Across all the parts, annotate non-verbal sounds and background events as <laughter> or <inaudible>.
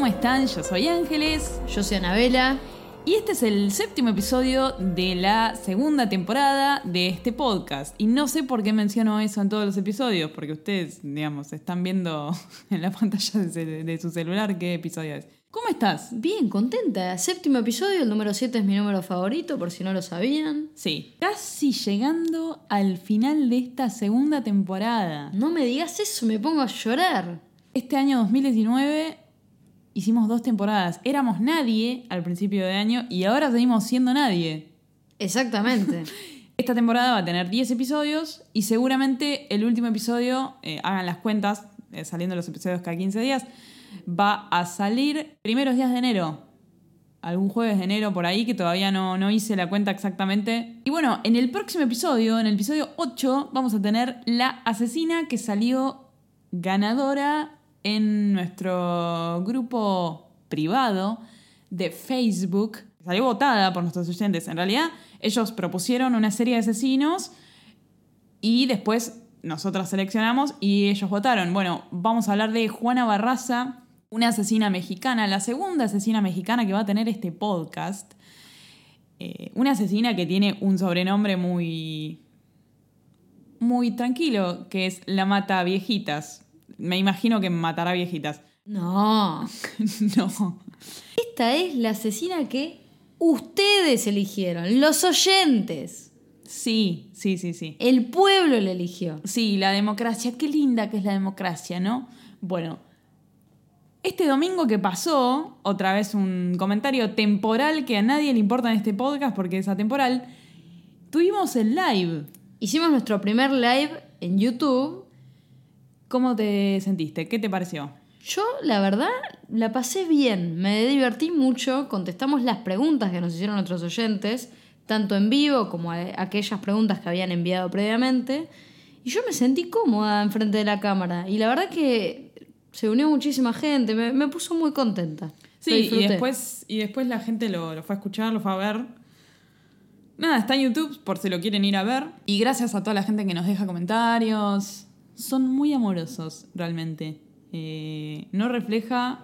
¿Cómo están? Yo soy Ángeles Yo soy Anabela. y este es el séptimo episodio de la segunda temporada de este podcast. Y no sé por qué menciono eso en todos los episodios, porque ustedes, digamos, están viendo <laughs> en la pantalla de, su celular qué episodio es. ¿Cómo estás? Bien, contenta. Séptimo episodio, el número 7 es mi número favorito, por si no lo sabían. Sí, casi llegando al final de esta segunda temporada. No me digas eso, me pongo a llorar. Este año 2019 hicimos dos temporadas. Éramos nadie al principio de año y ahora seguimos siendo nadie. Exactamente. <laughs> Esta temporada va a tener 10 episodios y seguramente el último episodio, eh, hagan las cuentas, eh, saliendo los episodios cada 15 días, va a salir primeros días de enero. Algún jueves de enero por ahí que todavía no, no hice la cuenta exactamente. Y bueno, en el próximo episodio, en el episodio 8, vamos a tener la asesina que salió ganadora en nuestro grupo privado de Facebook. Salió votada por nuestros oyentes. En realidad, ellos propusieron una serie de asesinos y después nosotras seleccionamos y ellos votaron. Bueno, vamos a hablar de Juana Barraza, una asesina mexicana, la segunda asesina mexicana que va a tener este podcast. Eh, una asesina que tiene un sobrenombre muy. muy tranquilo, que es la mata viejitas. Me imagino que matará viejitas. No. <laughs> no. Esta es la asesina que ustedes eligieron, los oyentes. Sí, sí, sí, sí. El pueblo la eligió. Sí, la democracia. Qué linda que es la democracia, ¿no? Bueno, este domingo que pasó, otra vez un comentario temporal que a nadie le importa en este podcast porque es atemporal, tuvimos el live. Hicimos nuestro primer live en YouTube. ¿Cómo te sentiste? ¿Qué te pareció? Yo, la verdad, la pasé bien. Me divertí mucho. Contestamos las preguntas que nos hicieron nuestros oyentes, tanto en vivo como aquellas preguntas que habían enviado previamente. Y yo me sentí cómoda enfrente de la cámara. Y la verdad que se unió muchísima gente. Me, me puso muy contenta. Sí, y después, y después la gente lo, lo fue a escuchar, lo fue a ver. Nada, está en YouTube por si lo quieren ir a ver. Y gracias a toda la gente que nos deja comentarios. Son muy amorosos, realmente. Eh, no refleja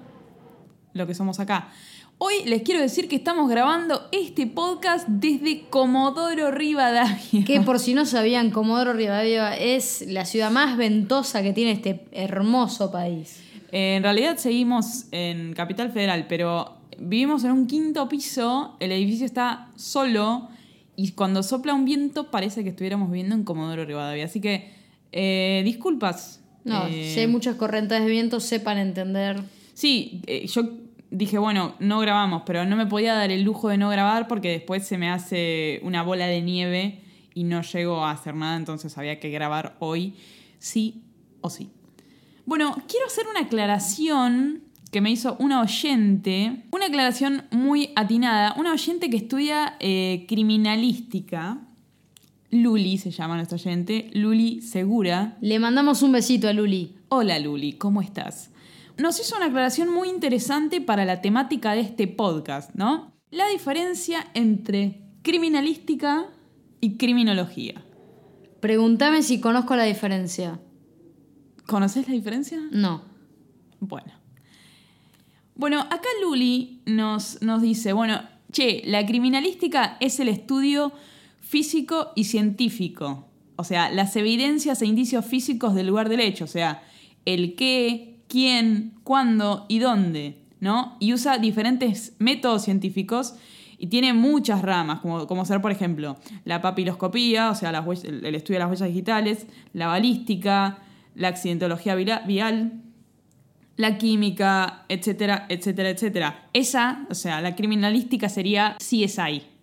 lo que somos acá. Hoy les quiero decir que estamos grabando este podcast desde Comodoro Rivadavia. Que por si no sabían, Comodoro Rivadavia es la ciudad más ventosa que tiene este hermoso país. Eh, en realidad seguimos en Capital Federal, pero vivimos en un quinto piso, el edificio está solo y cuando sopla un viento parece que estuviéramos viviendo en Comodoro Rivadavia. Así que eh, disculpas. No, Eh, si hay muchas corrientes de viento, sepan entender. Sí, eh, yo dije, bueno, no grabamos, pero no me podía dar el lujo de no grabar porque después se me hace una bola de nieve y no llego a hacer nada, entonces había que grabar hoy, sí o sí. Bueno, quiero hacer una aclaración que me hizo una oyente, una aclaración muy atinada, una oyente que estudia eh, criminalística. Luli se llama nuestra oyente, Luli Segura. Le mandamos un besito a Luli. Hola Luli, ¿cómo estás? Nos hizo una aclaración muy interesante para la temática de este podcast, ¿no? La diferencia entre criminalística y criminología. Pregúntame si conozco la diferencia. ¿Conoces la diferencia? No. Bueno. Bueno, acá Luli nos, nos dice, bueno, che, la criminalística es el estudio físico y científico. O sea, las evidencias e indicios físicos del lugar del hecho. O sea, el qué, quién, cuándo y dónde, ¿no? Y usa diferentes métodos científicos y tiene muchas ramas, como, como ser, por ejemplo, la papiloscopía, o sea, el, estudio de las huellas digitales, la balística, la accidentología vial, la química, etcétera, etcétera, etcétera. Esa, o sea, la criminalística sería CSI.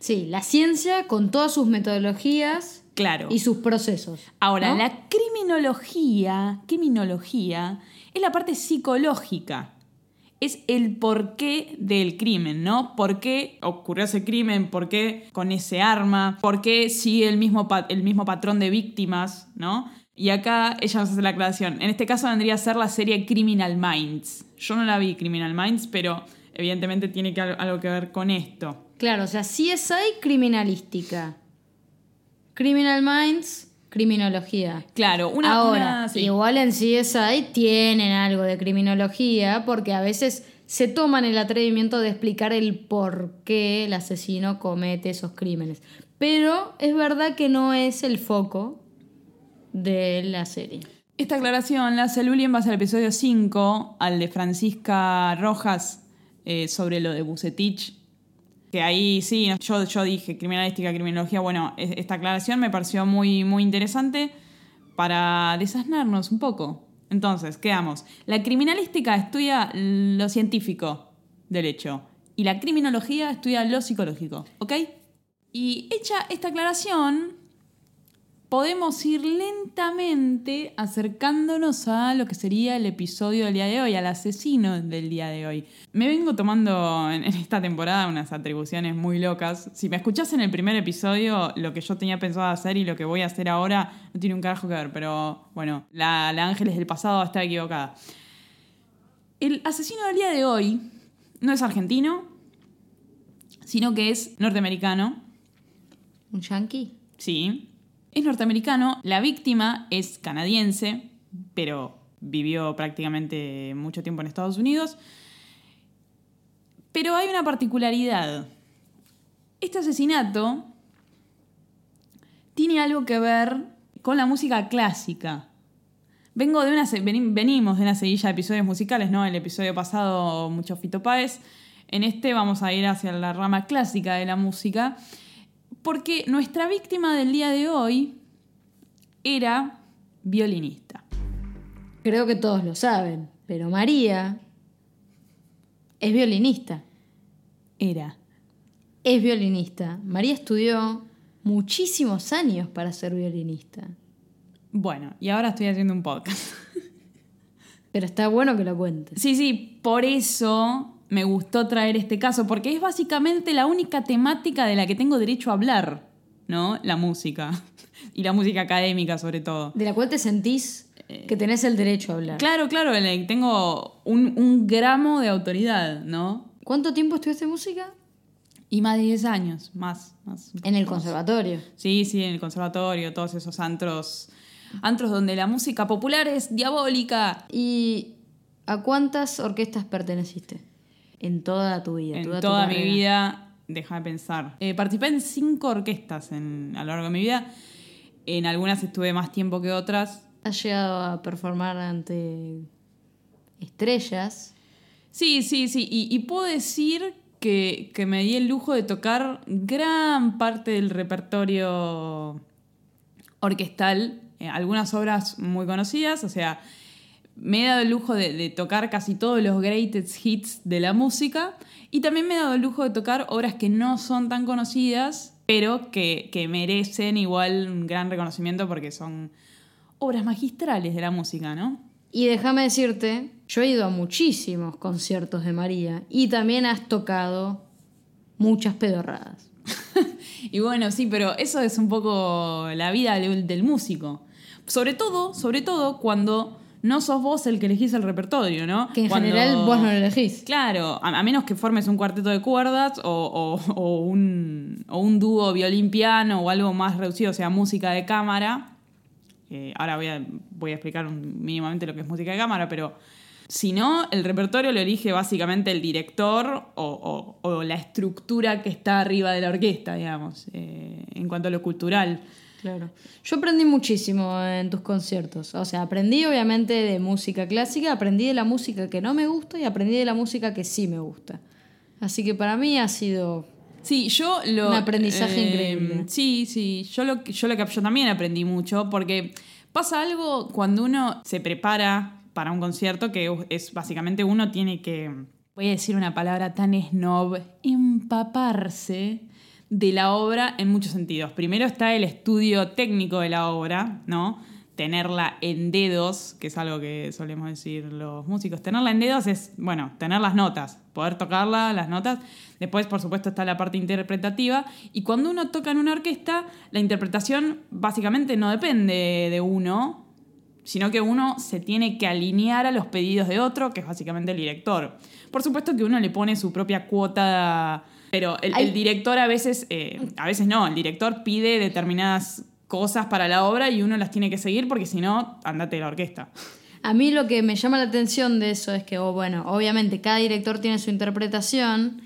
Sí, la ciencia con todas sus metodologías Claro. y sus procesos. Ahora, ¿no? la criminología, criminología, es la parte psicológica. es el porqué del crimen, ¿no? ¿Por qué ocurrió ese crimen? ¿Por qué con ese arma? ¿Por qué sigue el mismo, el mismo patrón de víctimas, ¿no? Y acá ella nos hace la aclaración. En este caso vendría a ser la serie Criminal Minds. Yo no la vi Criminal Minds, pero evidentemente tiene que, algo que ver con esto. Claro, o sea, sí hay criminalística. Criminal Minds criminología. Claro, una Ahora, igual en CSI tienen algo de criminología porque a veces se toman el atrevimiento de explicar el por qué el asesino comete esos crímenes. Pero es verdad que no es el foco de la serie. Esta aclaración la hace Luli en base al episodio 5, al de Francisca Rojas, eh, sobre lo de Bucetich que ahí sí, yo, yo dije criminalística, criminología. Bueno, esta aclaración me pareció muy, muy interesante para desasnarnos un poco. Entonces, quedamos. La criminalística estudia lo científico del hecho y la criminología estudia lo psicológico, ¿ok? Y hecha esta aclaración, podemos ir lentamente acercándonos a lo que sería el episodio del día de hoy, al asesino del día de hoy. Me vengo tomando en esta temporada unas atribuciones muy locas. Si me escuchás en el primer episodio, lo que yo tenía pensado hacer y lo que voy a hacer ahora no tiene un carajo que ver, pero bueno, la, la Ángeles del pasado está equivocada. El asesino del día de hoy no es argentino, sino que es norteamericano. ¿Un yankee? Sí, es norteamericano, la víctima es canadiense, pero vivió prácticamente mucho tiempo en Estados Unidos. Pero hay una particularidad. Este asesinato tiene algo que ver con la música clásica. Vengo de una, venimos de una seguilla de episodios musicales, ¿no? El episodio pasado, mucho Fito Páez. En este vamos a ir hacia la rama clásica de la música. Porque nuestra víctima del día de hoy era violinista. Creo que todos lo saben, pero María es violinista. Era. Es violinista. María estudió muchísimos años para ser violinista. Bueno, y ahora estoy haciendo un podcast. Pero está bueno que lo cuentes. Sí, sí, por eso me gustó traer este caso, porque es básicamente la única temática de la que tengo derecho a hablar, ¿no? La música. <laughs> Y la música académica, sobre todo. De la cual te sentís que tenés el derecho a hablar. Claro, claro, tengo un, gramo de autoridad, ¿no? ¿Cuánto tiempo estudiaste música? Y más de 10 años, más. más ¿En el conservatorio? Sí, sí, en el conservatorio, todos esos antros, antros donde la música popular es diabólica. ¿Y a cuántas orquestas perteneciste? En toda tu vida. En toda, mi vida, deja de pensar. Eh, participé en cinco orquestas en, a lo largo de mi vida. En algunas estuve más tiempo que otras. ¿Has llegado a performar ante estrellas? Sí, sí, sí. Y, puedo decir que, que, me di el lujo de tocar gran parte del repertorio orquestal. Eh, algunas obras muy conocidas, o sea, me he dado el lujo de, tocar casi todos los greatest hits de la música y también me he dado el lujo de tocar obras que no son tan conocidas, pero que, que merecen igual un gran reconocimiento porque son obras magistrales de la música, ¿no? Y déjame decirte, yo he ido a muchísimos conciertos de María y también has tocado muchas pedorradas. <laughs> y bueno, sí, pero eso es un poco la vida del, del músico. Sobre todo, sobre todo cuando no sos vos el que elegís el repertorio, ¿no? Que en general vos no lo elegís. Claro, a, menos que formes un cuarteto de cuerdas o, un, dúo violín-piano o algo más reducido, o sea, música de cámara. ahora voy a, voy a explicar mínimamente lo que es música de cámara, pero si no, el repertorio lo elige básicamente el director o, la estructura que está arriba de la orquesta, digamos, eh, en cuanto a lo cultural. Claro. Yo aprendí muchísimo en tus conciertos. O sea, aprendí obviamente de música clásica, aprendí de la música que no me gusta y aprendí de la música que sí me gusta. Así que para mí ha sido Sí, yo lo. Un aprendizaje eh, increíble. Sí, sí. Yo lo, yo lo que yo también aprendí mucho porque pasa algo cuando uno se prepara para un concierto que es básicamente uno tiene que. Voy a decir una palabra tan snob, empaparse de la obra en muchos sentidos. Primero está el estudio técnico de la obra, ¿no? tenerla en dedos, que es algo que solemos decir los músicos. Tenerla en dedos es, bueno, tener las notas, poder tocarla, las notas. Después, por supuesto, está la parte interpretativa. Y cuando uno toca en una orquesta, la interpretación básicamente no depende de uno, sino que uno se tiene que alinear a los pedidos de otro, que es básicamente el director. Por supuesto que uno le pone su propia cuota, pero el, el director a veces, eh, a veces no, el director pide determinadas cosas para la obra y uno las tiene que seguir porque si no, andate de la orquesta. A mí lo que me llama la atención de eso es que, oh, bueno, obviamente cada director tiene su interpretación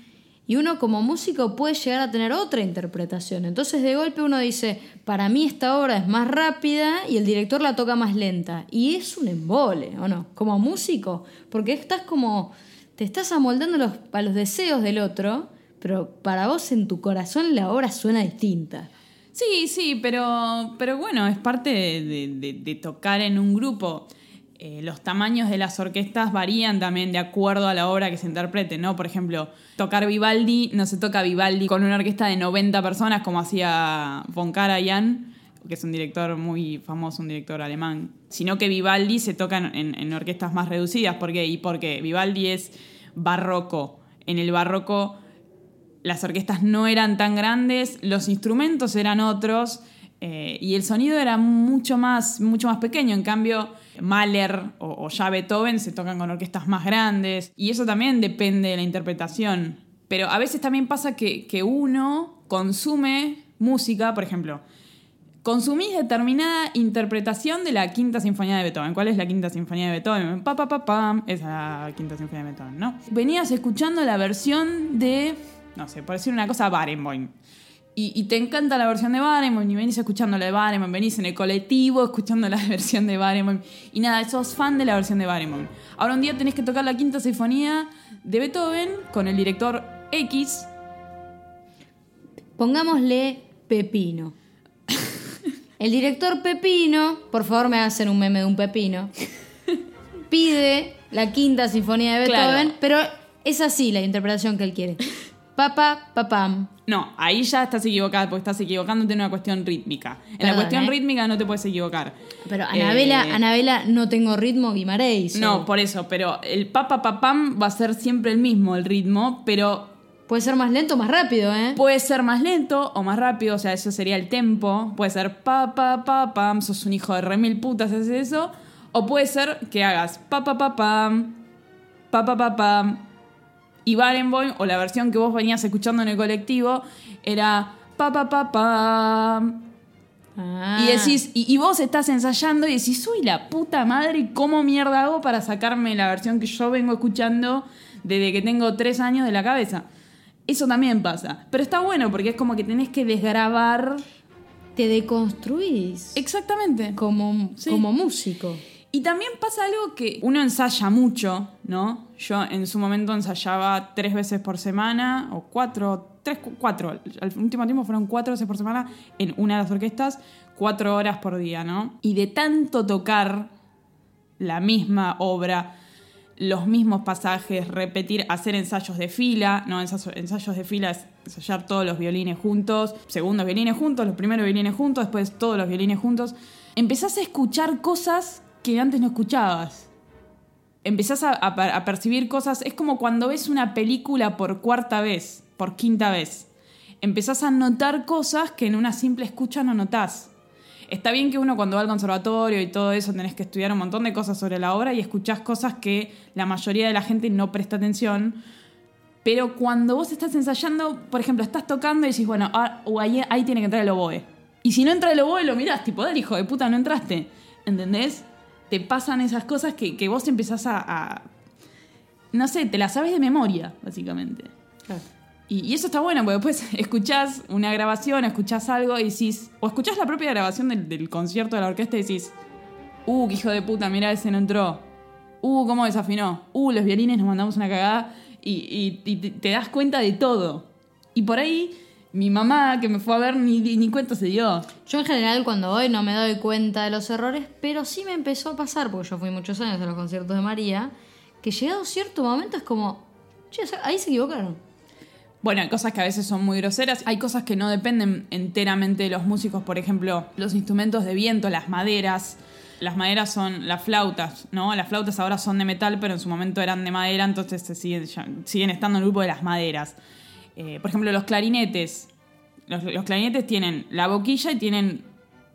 y uno como músico puede llegar a tener otra interpretación. Entonces de golpe uno dice, para mí esta obra es más rápida y el director la toca más lenta. Y es un embole, ¿o no? Como músico, porque estás como, te estás amoldando los, a los deseos del otro, pero para vos en tu corazón la obra suena distinta. Sí, sí, pero, pero bueno, es parte de, tocar en un grupo. Eh, los tamaños de las orquestas varían también de acuerdo a la obra que se interprete, ¿no? Por ejemplo, tocar Vivaldi, no se toca Vivaldi con una orquesta de 90 personas como hacía Von Karajan, que es un director muy famoso, un director alemán, sino que Vivaldi se toca en- en orquestas más reducidas. ¿Por qué? Y porque Vivaldi es barroco. En el barroco las orquestas no eran tan grandes, los instrumentos eran otros eh, y el sonido era mucho más, mucho más pequeño. En cambio, Mahler o, ya Beethoven se tocan con orquestas más grandes y eso también depende de la interpretación. Pero a veces también pasa que, que uno consume música, por ejemplo, consumís determinada interpretación de la quinta sinfonía de Beethoven. ¿Cuál es la quinta sinfonía de Beethoven? Pa, pa, pa. Esa quinta sinfonía de Beethoven, ¿no? Venías escuchando la versión de, no sé, por decir una cosa, Barenboim. Y, y te encanta la versión de Barenboim y venís escuchando la de Barenboim, venís en el colectivo escuchando la <laughs> versión de Barenboim y nada, sos fan de la versión de Barenboim. Ahora un día tenés que tocar la quinta sinfonía de Beethoven con el director X Pongámosle Pepino. <laughs> El director Pepino, por favor me hacen un meme de un pepino, <laughs> pide la quinta sinfonía de Beethoven, Claro. pero es así la interpretación que él quiere. Papa, papam. No, ahí ya estás equivocada porque estás equivocándote en una cuestión rítmica. En la cuestión ¿eh? rítmica no te puedes equivocar. Pero Anabela, Eh, Anabela no tengo ritmo Guimarães. No, por eso, pero el papa papam va a ser siempre el mismo, el ritmo, pero Puede ser más lento o más rápido, ¿eh? puede ser más lento o más rápido, o sea, eso sería el tempo. Puede ser pa pa pa pam, sos un hijo de remil putas, haces eso. O puede ser que hagas pa pa pa pam, pa pa pa pam. Y Barenboim, o la versión que vos venías escuchando en el colectivo, era pa pa pa pam. Ah. Y decís, y, y vos estás ensayando y decís, soy la puta madre, ¿cómo mierda hago para sacarme la versión que yo vengo escuchando desde que tengo tres años de la cabeza? Eso también pasa. Pero está bueno porque es como que tenés que desgrabar. Te deconstruís Exactamente. como, Sí. como músico. Y también pasa algo que uno ensaya mucho, ¿no? Yo en su momento ensayaba tres veces por semana, o cuatro, tres, cu- cuatro. Al último tiempo fueron cuatro veces por semana en una de las orquestas, cuatro horas por día, ¿no? Y de tanto tocar la misma obra, los mismos pasajes, repetir, hacer ensayos de fila, ¿no? Ensayos de fila es ensayar todos los violines juntos, segundos violines juntos, los primeros violines juntos, después todos los violines juntos. Empezás a escuchar cosas que antes no escuchabas. Empezás a, a per- a percibir cosas, es como cuando ves una película por cuarta vez, por quinta vez. Empezás a notar cosas que en una simple escucha no notás. Está bien que uno cuando va al conservatorio y todo eso tenés que estudiar un montón de cosas sobre la obra y escuchás cosas que la mayoría de la gente no presta atención. Pero cuando vos estás ensayando, por ejemplo, estás tocando y decís, bueno, ah, ahí, ahí tiene que entrar el oboe. Y si no entra el oboe, lo mirás, tipo, dale, hijo de puta, no entraste. ¿Entendés? Te pasan esas cosas que, que vos empezás a, a- No sé, te las sabes de memoria, básicamente. Y, y eso está bueno, porque después <laughs> escuchás una grabación, escuchás algo y decís. O escuchás la propia grabación del, del concierto de la orquesta y decís. Uh, qué hijo de puta, mira, ese no entró. Uh, cómo desafinó. Uh, los violines nos mandamos una cagada. Y, y- y te, te das cuenta de todo. Y por ahí, mi mamá, que me fue a ver, ni, ni, cuenta se dio. Yo en general cuando voy no me doy cuenta de los errores, pero sí me empezó a pasar, porque yo fui muchos años a los conciertos de María, que llegado cierto momento es como, che, ahí se equivocaron. Bueno, hay cosas que a veces son muy groseras, hay cosas que no dependen enteramente de los músicos, por ejemplo, los instrumentos de viento, las maderas, Las maderas son las flautas, ¿no? Las flautas ahora son de metal, pero en su momento eran de madera, entonces se siguen, siguen estando en el grupo de las maderas. Eh, por ejemplo, los clarinetes. Los, clarinetes tienen la boquilla y tienen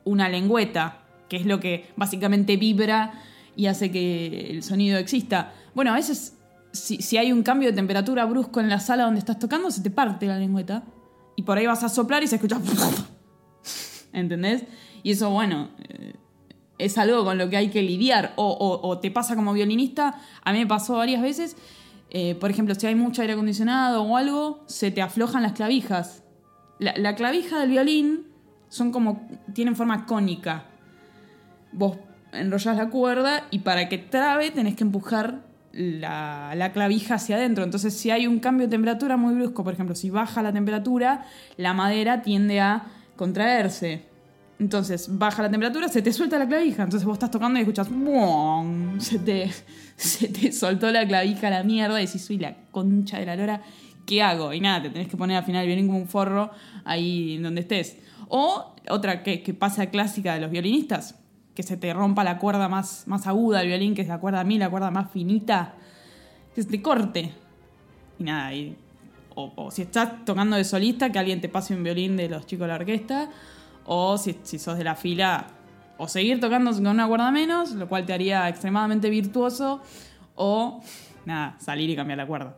una lengüeta, que es lo que básicamente vibra y hace que el sonido exista. Bueno, a veces, si, si hay un cambio de temperatura brusco en la sala donde estás tocando, se te parte la lengüeta. Y por ahí vas a soplar y se escucha. <laughs> ¿Entendés? Y eso, bueno, eh, es algo con lo que hay que lidiar. O- o te pasa como violinista, a mí me pasó varias veces. Eh, por ejemplo, si hay mucho aire acondicionado o algo, se te aflojan las clavijas. La, la clavija del violín son como. tienen forma cónica. Vos enrollás la cuerda y para que trabe tenés que empujar la, la clavija hacia adentro. Entonces, si hay un cambio de temperatura muy brusco, por ejemplo, si baja la temperatura, la madera tiende a contraerse. Entonces, baja la temperatura, se te suelta la clavija. Entonces vos estás tocando y escuchas. Se te, <laughs> se te soltó la clavija a la mierda y decís, soy la concha de la lora, ¿qué hago? Y nada, te tenés que poner al final el violín como un forro ahí donde estés. O otra que, pasa clásica de los violinistas, que se te rompa la cuerda más, más aguda del violín, que es la cuerda a mí, la cuerda más finita, que se te corte. Y nada, y, o, o si estás tocando de solista, que alguien te pase un violín de los chicos de la orquesta, o si, sos de la fila, o seguir tocando con una cuerda menos, lo cual te haría extremadamente virtuoso, o nada, salir y cambiar la cuerda.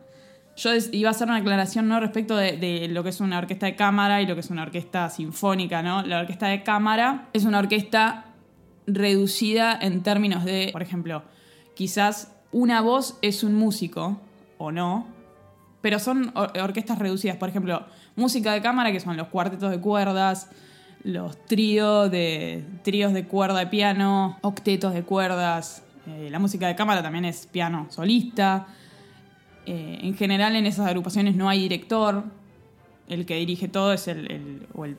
Yo iba a hacer una aclaración ¿no? respecto de, lo que es una orquesta de cámara y lo que es una orquesta sinfónica. ¿no? La orquesta de cámara es una orquesta reducida en términos de, por ejemplo, quizás una voz es un músico o no, pero son or- orquestas reducidas. Por ejemplo, música de cámara, que son los cuartetos de cuerdas, los tríos de, tríos de cuerda de piano, octetos de cuerdas. eh, la música de cámara también es piano solista. Eh, en general en esas agrupaciones no hay director. El que dirige todo es el, el- o el,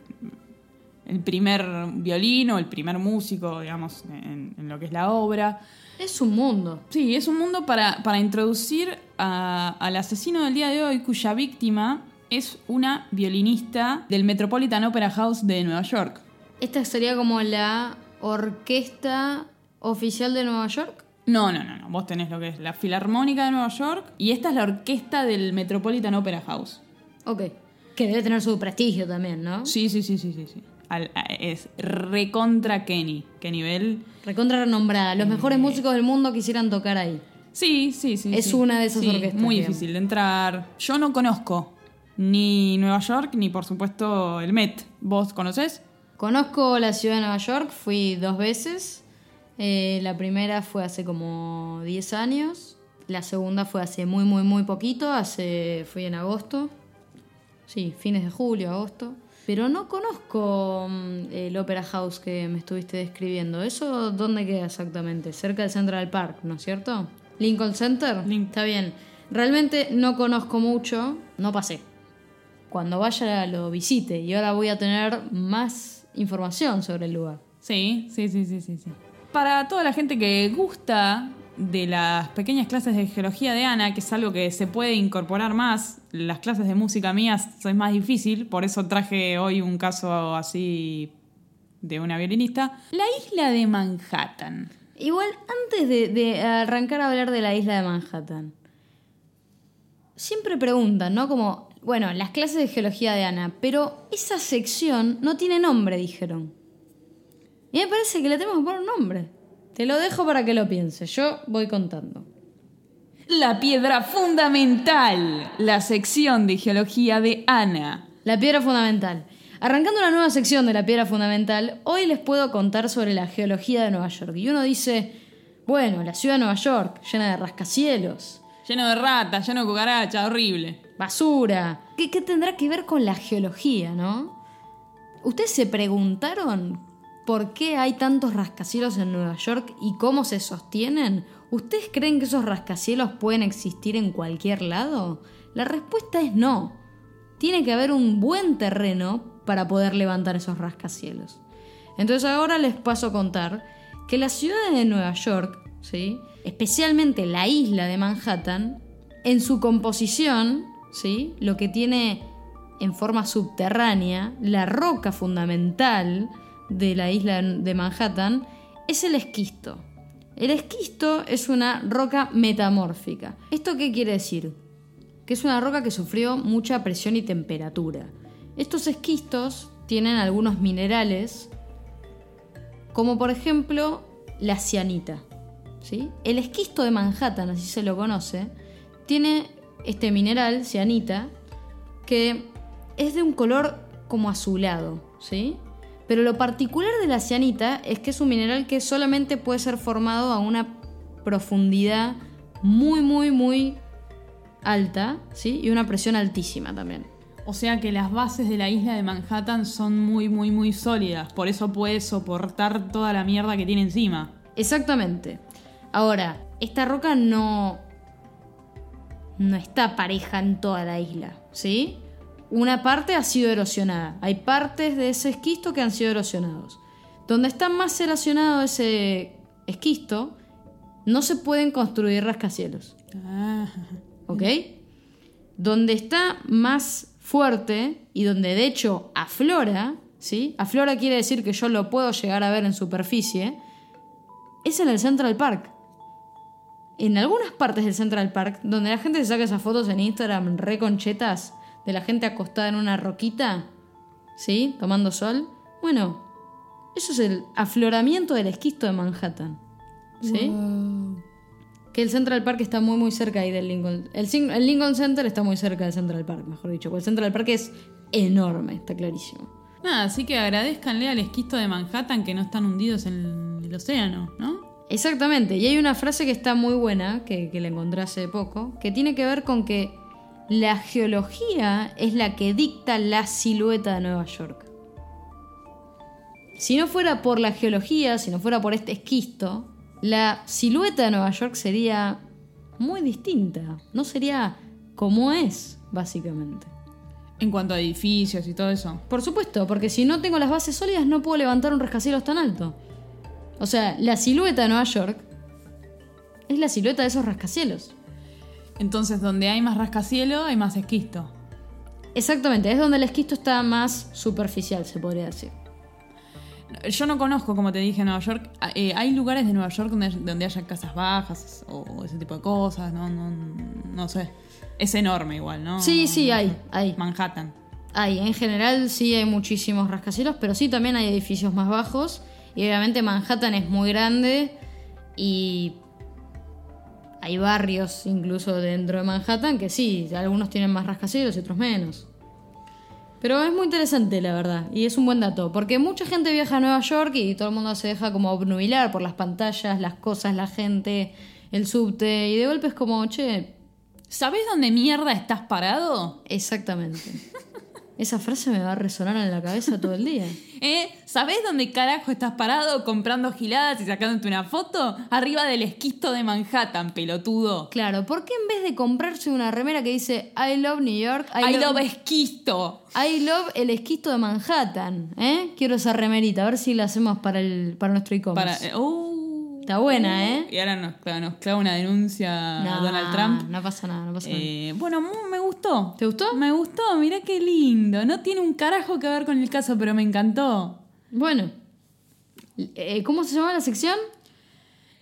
el primer violín o el primer músico, digamos, en- en lo que es la obra. Es un mundo. Sí, es un mundo para, para introducir a- al asesino del día de hoy, cuya víctima es una violinista del Metropolitan Opera House de Nueva York. Esta sería como la orquesta oficial de Nueva York. No, no, no, no. Vos tenés lo que es la Filarmónica de Nueva York y esta es la orquesta del Metropolitan Opera House. Ok. Que debe tener su prestigio también, ¿no? Sí, sí, sí, sí, sí. sí. Al- a- es recontra Kenny. ¿Qué nivel? Recontra renombrada. Los mejores músicos del mundo quisieran tocar ahí. Sí, sí, sí. Es sí. una de esas Sí, orquestas, Muy digamos. difícil de entrar. Yo no conozco ni Nueva York ni, por supuesto, el Met. ¿Vos conocés? Conozco la ciudad de Nueva York, fui dos veces. Eh, la primera fue hace como 10 años. La segunda fue hace muy, muy, muy poquito. Hace, fui en agosto. Sí, fines de julio, agosto. Pero no conozco mm, el Opera House que me estuviste describiendo. ¿Eso dónde queda exactamente? Cerca del Central Park, ¿no es cierto? Lincoln Center. Está bien. Realmente no conozco mucho, no pasé. Cuando vaya lo visite y ahora voy a tener más información sobre el lugar. Sí, sí, sí, sí, sí, sí. Para toda la gente que gusta de las pequeñas clases de geología de Ana, que es algo que se puede incorporar más, las clases de música mías es más difícil, por eso traje hoy un caso así de una violinista. La isla de Manhattan. Igual, antes de, de arrancar a hablar de la isla de Manhattan, siempre preguntan, ¿no? Como, bueno, las clases de geología de Ana, pero esa sección no tiene nombre, dijeron. Y me parece que le tenemos que poner un nombre. Te lo dejo para que lo pienses. Yo voy contando. La piedra fundamental, la sección de geología de Ana. La piedra fundamental. Arrancando una nueva sección de la piedra fundamental, hoy les puedo contar sobre la geología de Nueva York. Y uno dice, bueno, la ciudad de Nueva York, llena de rascacielos, Lleno de ratas, lleno de cucarachas, horrible. Basura. ¿Qué, tendrá que ver con la geología, no? ¿Ustedes se preguntaron por qué hay tantos rascacielos en Nueva York y cómo se sostienen? ¿Ustedes creen que esos rascacielos pueden existir en cualquier lado? La respuesta es no. Tiene que haber un buen terreno para poder levantar esos rascacielos. Entonces ahora les paso a contar que la ciudad de Nueva York, ¿sí? especialmente la isla de Manhattan, en su composición, ¿sí? lo que tiene en forma subterránea, la roca fundamental de la isla de Manhattan, es el esquisto. El esquisto es una roca metamórfica. ¿Esto qué quiere decir? Que es una roca que sufrió mucha presión y temperatura. Estos esquistos tienen algunos minerales, como por ejemplo la cianita. ¿sí? El esquisto de Manhattan, así se lo conoce, tiene este mineral, cianita, que es de un color como azulado, ¿sí? Pero lo particular de la cianita es que es un mineral que solamente puede ser formado a una profundidad muy, muy, muy alta, ¿sí? Y una presión altísima también. O sea que las bases de la isla de Manhattan son muy, muy, muy sólidas. Por eso puede soportar toda la mierda que tiene encima. Exactamente. Ahora, esta roca no. No está pareja en toda la isla, ¿sí? Una parte ha sido erosionada. Hay partes de ese esquisto que han sido erosionados. Donde está más erosionado ese esquisto, no se pueden construir rascacielos. Ah. ¿Ok? Donde está más fuerte y donde de hecho aflora, ¿sí? Aflora quiere decir que yo lo puedo llegar a ver en superficie, es en el Central Park. En algunas partes del Central Park, donde la gente se saca esas fotos en Instagram reconchetas de la gente acostada en una roquita, ¿sí? Tomando sol. Bueno, eso es el afloramiento del esquisto de Manhattan. ¿Sí? Que el Central Park está muy muy cerca ahí del Lincoln. El, Lincoln Center está muy cerca del Central Park, mejor dicho. Porque el Central Park es enorme, está clarísimo. Nada, así que agradezcanle al esquisto de Manhattan que no están hundidos en el océano, ¿no? Exactamente, y hay una frase que está muy buena, que, que la encontré hace poco, que tiene que ver con que la geología es la que dicta la silueta de Nueva York. Si no fuera por la geología, si no fuera por este esquisto, la silueta de Nueva York sería muy distinta, no sería como es, básicamente. En cuanto a edificios y todo eso. Por supuesto, porque si no tengo las bases sólidas no puedo levantar un rascacielos tan alto. O sea, la silueta de Nueva York es la silueta de esos rascacielos. Entonces, donde hay más rascacielo, hay más esquisto. Exactamente, es donde el esquisto está más superficial, se podría decir. Yo no conozco, como te dije, Nueva York. Eh, hay lugares de Nueva York donde, donde haya casas bajas o ese tipo de cosas, no, no, no sé. Es enorme igual, ¿no? Sí, sí, hay, hay. Manhattan. Hay, en general sí hay muchísimos rascacielos, pero sí también hay edificios más bajos. Y obviamente Manhattan es muy grande y hay barrios incluso dentro de Manhattan que sí, algunos tienen más rascacielos y otros menos. Pero es muy interesante, la verdad, y es un buen dato, porque mucha gente viaja a Nueva York y todo el mundo se deja como obnubilar por las pantallas, las cosas, la gente, el subte, y de golpe es como, che, ¿Sabés dónde mierda estás parado? exactamente. <laughs> Esa frase me va a resonar en la cabeza todo el día. <laughs> ¿Eh? ¿Sabés dónde carajo estás parado comprando giladas y sacándote una foto? Arriba del esquisto de Manhattan, pelotudo. Claro, ¿por qué en vez de comprarse una remera que dice I love New York, I love esquisto. I love el esquisto de Manhattan? ¿eh? Quiero esa remerita, a ver si la hacemos para, el, para nuestro Para, e-commerce. eh, uh, Está buena, uh, ¿eh? Y ahora nos, clava- nos clava una denuncia a Donald Trump. No pasa nada, no pasa nada. Eh, bueno, me gustó. ¿Te gustó? Me gustó, mirá qué lindo. No tiene un carajo que ver con el caso, pero me encantó. Bueno, eh, ¿cómo se llama la sección?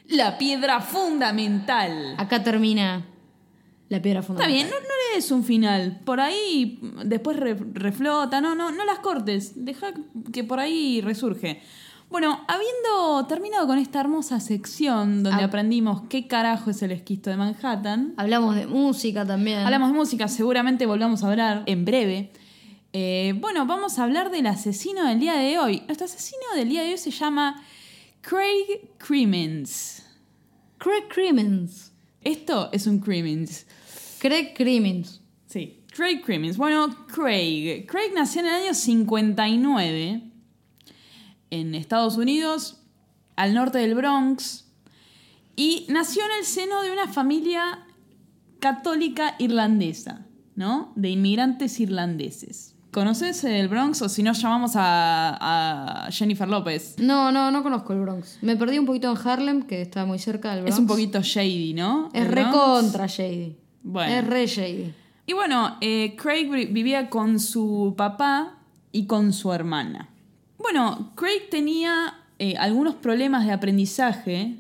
La piedra fundamental. Acá termina la piedra Está fundamental. bien, no, no le des un final. Por ahí después re- reflota. No, no, no las cortes. Deja que por ahí resurge. Bueno, habiendo terminado con esta hermosa sección donde Ah. aprendimos qué carajo es el esquisto de Manhattan, Hablamos de música también. hablamos de música, seguramente volvamos a hablar en breve. Eh, bueno, vamos a hablar del asesino del día de hoy. Nuestro asesino del día de hoy se llama Craig Crimmins. Craig Crimmins. Esto es un Crimmins. Craig Crimmins. Sí. Craig Crimmins. Bueno, Craig. Craig nació en el año 59 en Estados Unidos, al norte del Bronx, y nació en el seno de una familia católica irlandesa, ¿no? De inmigrantes irlandeses. ¿Conoces el Bronx o si no llamamos a, a Jennifer López? No, no, no conozco el Bronx. Me perdí un poquito en Harlem, que está muy cerca del Bronx. Es un poquito shady, ¿no? Es re contra Shady. Bueno. Es re Shady. Y bueno, eh, Craig vi- vivía con su papá y con su hermana. Bueno, Craig tenía eh, algunos problemas de aprendizaje.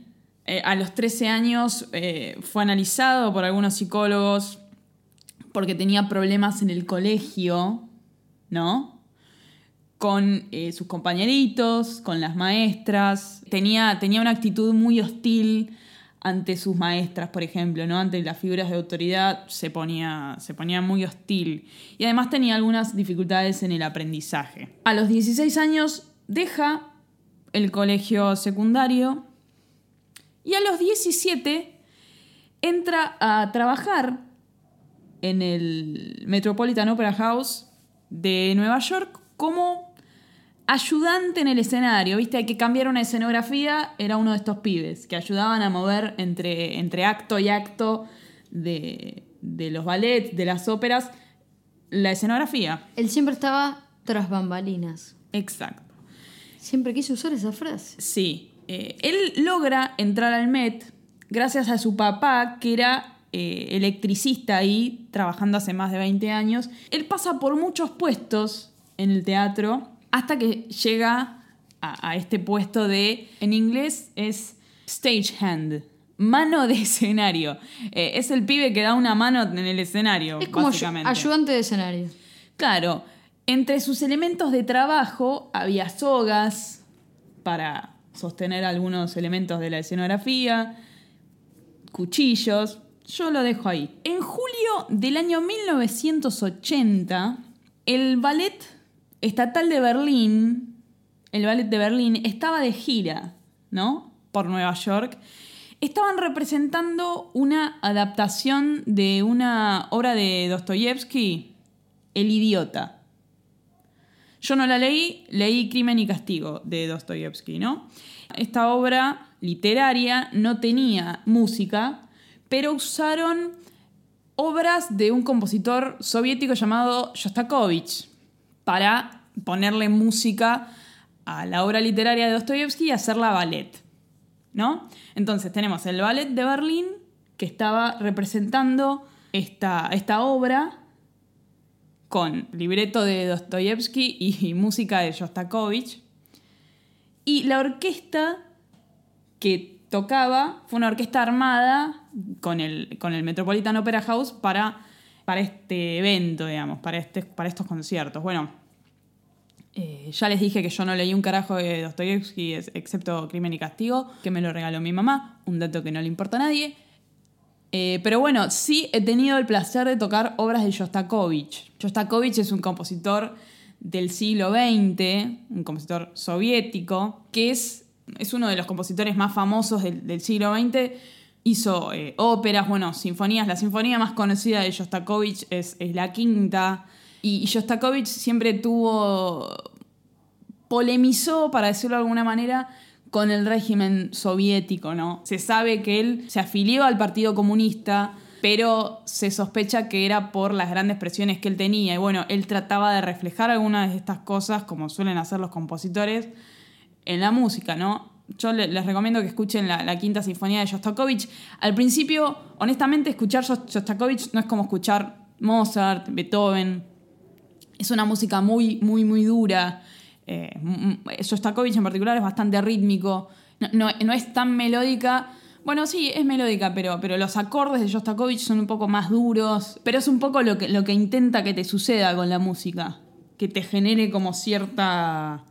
Eh, a los 13 años eh, fue analizado por algunos psicólogos porque tenía problemas en el colegio, ¿no? Con sus compañeritos, con las maestras. Tenía, tenía una actitud muy hostil ante sus maestras, por ejemplo, ¿no? ante las figuras de autoridad, se ponía, se ponía muy hostil. Y además tenía algunas dificultades en el aprendizaje. A los 16 años deja el colegio secundario y a los 17 entra a trabajar en el Metropolitan Opera House de Nueva York como ayudante en el escenario, ¿viste? Hay que cambiar una escenografía, era uno de estos pibes que ayudaban a mover entre, entre acto y acto de, de los ballets, de las óperas, la escenografía. Él siempre estaba tras bambalinas. Exacto. Siempre quise usar esa frase. Sí. Eh, él logra entrar al Met gracias a su papá, que era eh, electricista ahí, trabajando hace más de 20 años. Él pasa por muchos puestos en el teatro hasta que llega a, este puesto de, en inglés es stagehand, mano de <laughs> escenario. Eh, es el pibe que da una mano en el escenario. Es como ayudante de escenario. Claro, entre sus elementos de trabajo había sogas para sostener algunos elementos de la escenografía, cuchillos. Yo lo dejo ahí. En julio del año 1980, el ballet estatal de Berlín, el ballet de Berlín, estaba de gira, ¿no? Por Nueva York. Estaban representando una adaptación de una obra de Dostoyevsky, El idiota. Yo no la leí, leí Crimen y Castigo de Dostoyevsky, ¿no? Esta obra literaria no tenía música, pero usaron obras de un compositor soviético llamado Shostakovich para ponerle música a la obra literaria de Dostoyevsky y hacerla ballet. ¿No? Entonces tenemos el ballet de Berlín que estaba representando esta, esta obra con libreto de Dostoyevsky y, música de Shostakovich. Y la orquesta que tocaba fue una orquesta armada con el, con el Metropolitan Opera House para para este evento, digamos, para, este, para estos conciertos. Bueno, eh, ya les dije que yo no leí un carajo de Dostoyevsky excepto Crimen y Castigo, que me lo regaló mi mamá, un dato que no le importa a nadie. Eh, pero bueno, sí he tenido el placer de tocar obras de Shostakovich. Shostakovich es un compositor del siglo XX, un compositor soviético, que es, es uno de los compositores más famosos del, del siglo XX hizo eh, óperas, bueno, sinfonías. La sinfonía más conocida de Shostakovich es, la quinta. Y, Shostakovich siempre tuvo. polemizó, para decirlo de alguna manera, con el régimen soviético, ¿no? Se sabe que él se afilió al Partido Comunista, pero se sospecha que era por las grandes presiones que él tenía. Y bueno, él trataba de reflejar algunas de estas cosas, como suelen hacer los compositores, en la música, ¿no? Yo les recomiendo que escuchen la, quinta sinfonía de Shostakovich. Al principio, honestamente, escuchar Shostakovich no es como escuchar Mozart, Beethoven. Es una música muy, muy, muy dura. Eh, Shostakovich en particular es bastante rítmico. No, es tan melódica. Bueno, sí, es melódica, pero, pero los acordes de Shostakovich son un poco más duros. Pero es un poco lo que, lo que intenta que te suceda con la música. Que te genere como cierta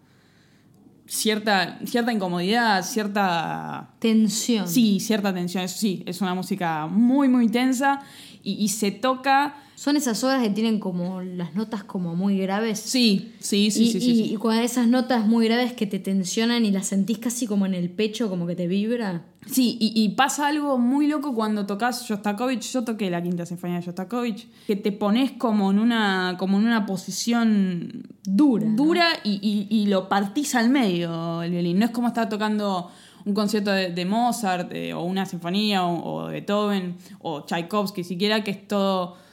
cierta, cierta incomodidad, cierta... Tensión. Sí, cierta tensión, eso sí, es una música muy, muy tensa y, se toca... Son esas obras que tienen como las notas como muy graves. Sí, sí, sí, y, sí, sí, Y cuando esas notas muy graves que te tensionan y las sentís casi como en el pecho, como que te vibra. Sí, y, pasa algo muy loco cuando tocas Shostakovich. Yo toqué la quinta sinfonía de Shostakovich, que te pones como en una, como en una posición dura. Dura y, lo partís al medio el violín. No es como estar tocando un concierto de, Mozart eh, o una sinfonía o, de Beethoven o Tchaikovsky siquiera, que es todo...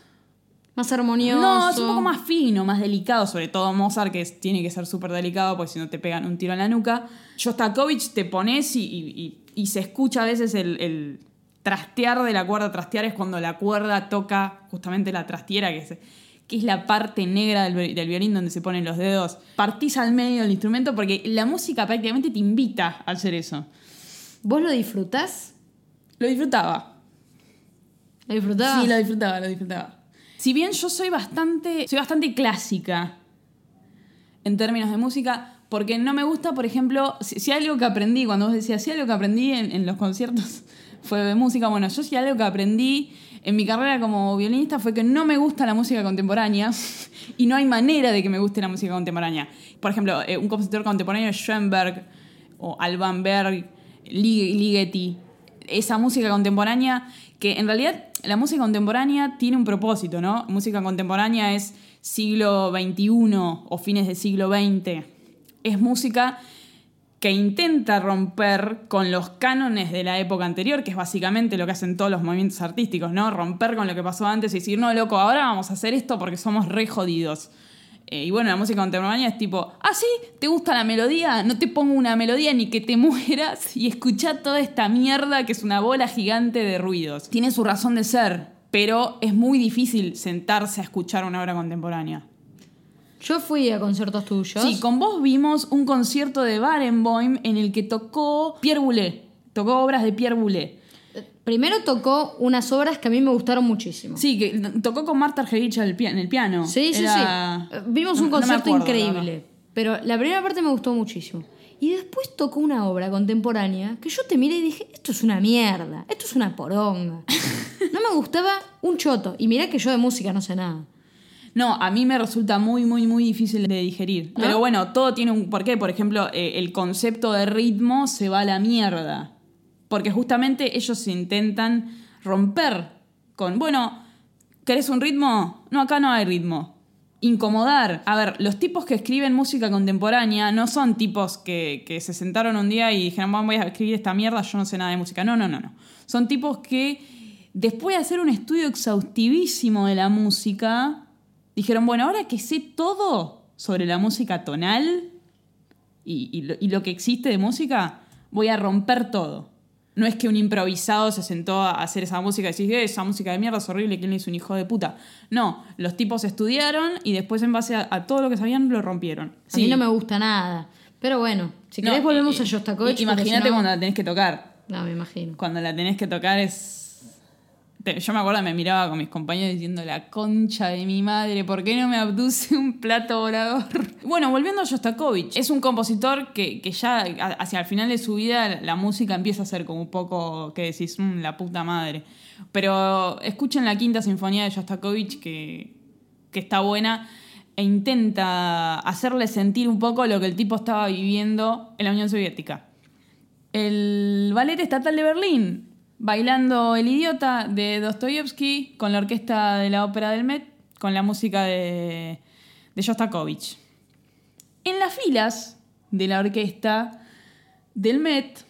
Más armonioso. No, es un poco más fino, más delicado, sobre todo Mozart, que tiene que ser súper delicado porque si no te pegan un tiro en la nuca. Shostakovich te pones y y se escucha a veces el, trastear de la cuerda. Trastear es cuando la cuerda toca justamente la trastiera, que es, que es la parte negra del, del violín donde se ponen los dedos. Partís al medio del instrumento porque la música prácticamente te invita a hacer eso. ¿Vos lo disfrutás? Lo disfrutaba. ¿Lo disfrutabas? Sí, lo disfrutaba, lo disfrutaba. Si bien yo soy bastante, soy bastante clásica en términos de música, porque no me gusta, por ejemplo, si, si algo que aprendí, cuando vos decías, si algo que aprendí en, los conciertos <laughs> fue de música, bueno, yo si algo que aprendí en mi carrera como violinista fue que no me gusta la música contemporánea <laughs> y no hay manera de que me guste la música contemporánea. Por ejemplo, eh, un compositor contemporáneo es Schoenberg o Alban Berg, Lig- Ligeti, esa música contemporánea que en realidad la música contemporánea tiene un propósito, ¿no? Música contemporánea es siglo XXI o fines del siglo XX. Es música que intenta romper con los cánones de la época anterior, que es básicamente lo que hacen todos los movimientos artísticos, ¿no? Romper con lo que pasó antes y decir, no, loco, ahora vamos a hacer esto porque somos re jodidos. Eh, y bueno, la música contemporánea es tipo, ah, sí, ¿te gusta la melodía? No te pongo una melodía ni que te <laughs> mueras y escucha toda esta mierda que es una bola gigante de ruidos. Tiene su razón de ser, pero es muy difícil sentarse a escuchar una obra contemporánea. Yo fui a conciertos tuyos. Sí, con vos vimos un concierto de Barenboim en el que tocó Pierre Boulez. Tocó obras de Pierre Boulez. Primero tocó unas obras que a mí me gustaron muchísimo. Sí, que tocó con Marta Argerich en el piano. Sí, sí, Era- sí. Vimos un no concierto acuerdo, increíble. Pero la primera parte me gustó muchísimo. Y después tocó una obra contemporánea que yo te miré y dije, esto es una mierda, esto es una poronga. <laughs> No me gustaba un choto. Y mirá que yo de música no sé nada. No, a mí me resulta muy, muy, muy difícil de digerir. Pero bueno, todo tiene un porqué. Por ejemplo, eh, el concepto de ritmo se va a la mierda. Porque justamente ellos intentan romper con, bueno, ¿querés un ritmo? No, acá no hay ritmo. Incomodar. A ver, los tipos que escriben música contemporánea no son tipos que, se sentaron un día y dijeron, "Bueno, voy a escribir esta mierda, yo no sé nada de música. No, no, no, no. Son tipos que después de hacer un estudio exhaustivísimo de la música, dijeron, bueno, ahora que sé todo sobre la música tonal y lo que existe de música, voy a romper todo. No es que un improvisado se sentó a hacer esa música y decís, "Eh, esa música de mierda es horrible, ¿quién le hizo un hijo de puta? No, los tipos estudiaron y después en base a, a todo lo que sabían lo rompieron. A mí no me gusta nada. Pero bueno, si No, querés volvemos a Shostakovich. Imagínate si no- cuando la tenés que tocar. No, me imagino. Cuando la tenés que tocar es... Yo me acuerdo, me miraba con mis compañeros diciendo, la concha de mi madre, ¿por qué no me abduce un plato volador? Bueno, volviendo a Shostakovich, es un compositor que, que ya hacia el final de su vida la música empieza a ser como un poco, que decís, "Mm, la puta madre. Pero escuchen la quinta sinfonía de Shostakovich que, que está buena e intenta hacerle sentir un poco lo que el tipo estaba viviendo en la Unión Soviética el Ballet Estatal de Berlín, bailando El Idiota de Dostoyevsky con la orquesta de la Ópera del Met, con la música de, de Shostakovich. En las filas de la orquesta del Met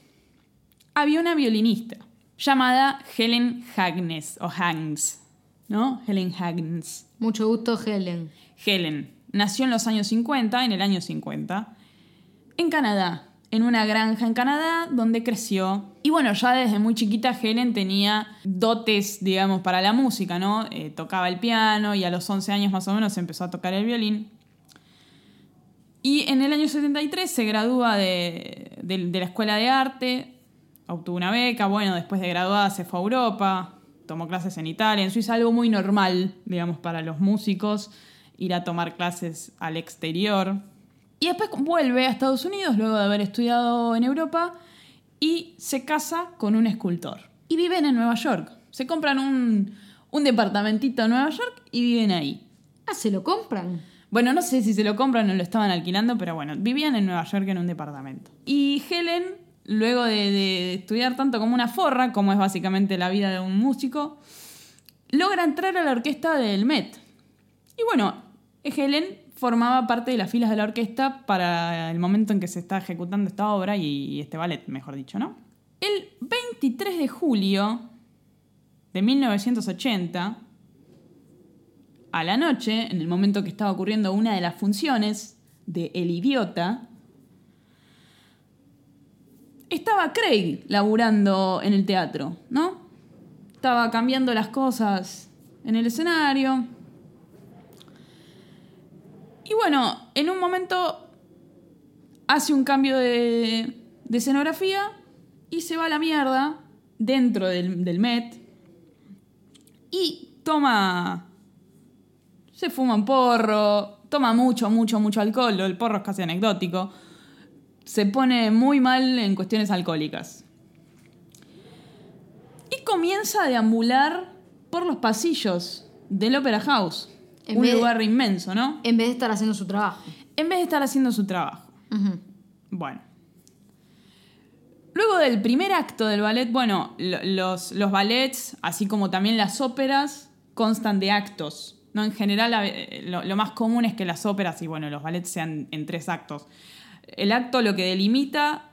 había una violinista llamada Helen Hagnes, o Hagnes, ¿no? Helen Hagnes. Mucho gusto, Helen. Helen nació en los años 50, en el año 50, en Canadá, en una granja en Canadá donde creció. Y bueno, ya desde muy chiquita Helen tenía dotes, digamos, para la música, ¿no? Eh, tocaba el piano y a los 11 años más o menos empezó a tocar el violín. Y en el año 73 se gradúa de, de- de la Escuela de Arte, obtuvo una beca, bueno, después de graduada se fue a Europa, tomó clases en Italia, en Suiza, algo muy normal, digamos, para los músicos, ir a tomar clases al exterior. Y después vuelve a Estados Unidos luego de haber estudiado en Europa y se casa con un escultor. Y viven en Nueva York. Se compran un, un departamentito en Nueva York y viven ahí. Ah, ¿se lo compran? Bueno, no sé si se lo compran o lo estaban alquilando, pero bueno, vivían en Nueva York en un departamento. Y Helen, luego de, de estudiar tanto como una forra, como es básicamente la vida de un músico, logra entrar a la orquesta del Met. Y bueno, Helen formaba parte de las filas de la orquesta para el momento en que se está ejecutando esta obra y este ballet, mejor dicho, ¿no? El 23 de julio de 1980, a la noche, en el momento que estaba ocurriendo una de las funciones de El Idiota, estaba Craig laburando en el teatro, ¿no? Estaba cambiando las cosas en el escenario. Y bueno, en un momento hace un cambio de, de escenografía y se va a la mierda dentro del, del Met y toma. Se fuma un porro, toma mucho, mucho, mucho alcohol. El porro es casi anecdótico. Se pone muy mal en cuestiones alcohólicas. Y comienza a deambular por los pasillos del Opera House. En un lugar inmenso, ¿no? En vez de estar haciendo su trabajo. En vez de estar haciendo su trabajo. Bueno. Luego del primer acto del ballet, bueno, lo- los, los ballets, así como también las óperas, constan de actos. ¿no? En general, eh, lo, lo más común es que las óperas y bueno, los ballets sean en tres actos. El acto lo que delimita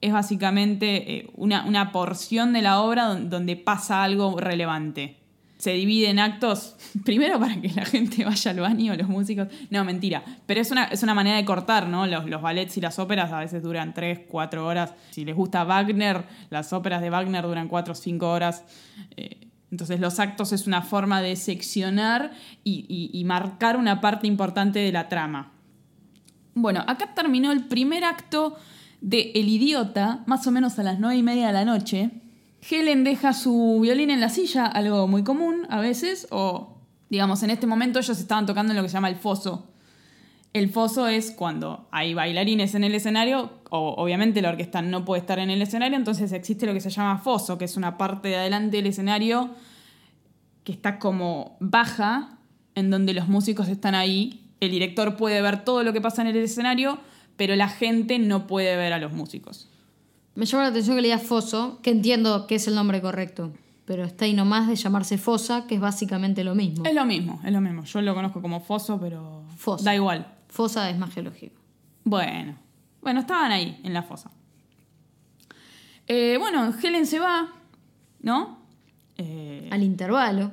es básicamente eh, una, una porción de la obra don- donde pasa algo relevante. Se divide en actos, <laughs> primero para que la gente vaya al baño, los músicos. No, mentira. Pero es una, es una manera de cortar, ¿no? Los, los ballets y las óperas a veces duran 3, 4 horas. Si les gusta Wagner, las óperas de Wagner duran 4 o 5 horas. Eh, entonces los actos es una forma de seccionar y, y- y marcar una parte importante de la trama. Bueno, acá terminó el primer acto de El Idiota, más o menos a las nueve y media de la noche. Helen deja su violín en la silla, algo muy común a veces, o digamos, en este momento ellos estaban tocando en lo que se llama el foso. El foso es cuando hay bailarines en el escenario, o obviamente la orquesta no puede estar en el escenario, entonces existe lo que se llama foso, que es una parte de adelante del escenario que está como baja, en donde los músicos están ahí. El director puede ver todo lo que pasa en el escenario, pero la gente no puede ver a los músicos. Me llama la atención que leía Foso, que entiendo que es el nombre correcto. Pero está ahí nomás de llamarse Fosa, que es básicamente lo mismo. Es lo mismo, es lo mismo. Yo lo conozco como foso, pero Foso. da igual. Fosa es más geológico. Bueno, bueno, estaban ahí, en la fosa. Eh, bueno, Helen se va, ¿no? Eh, Al intervalo.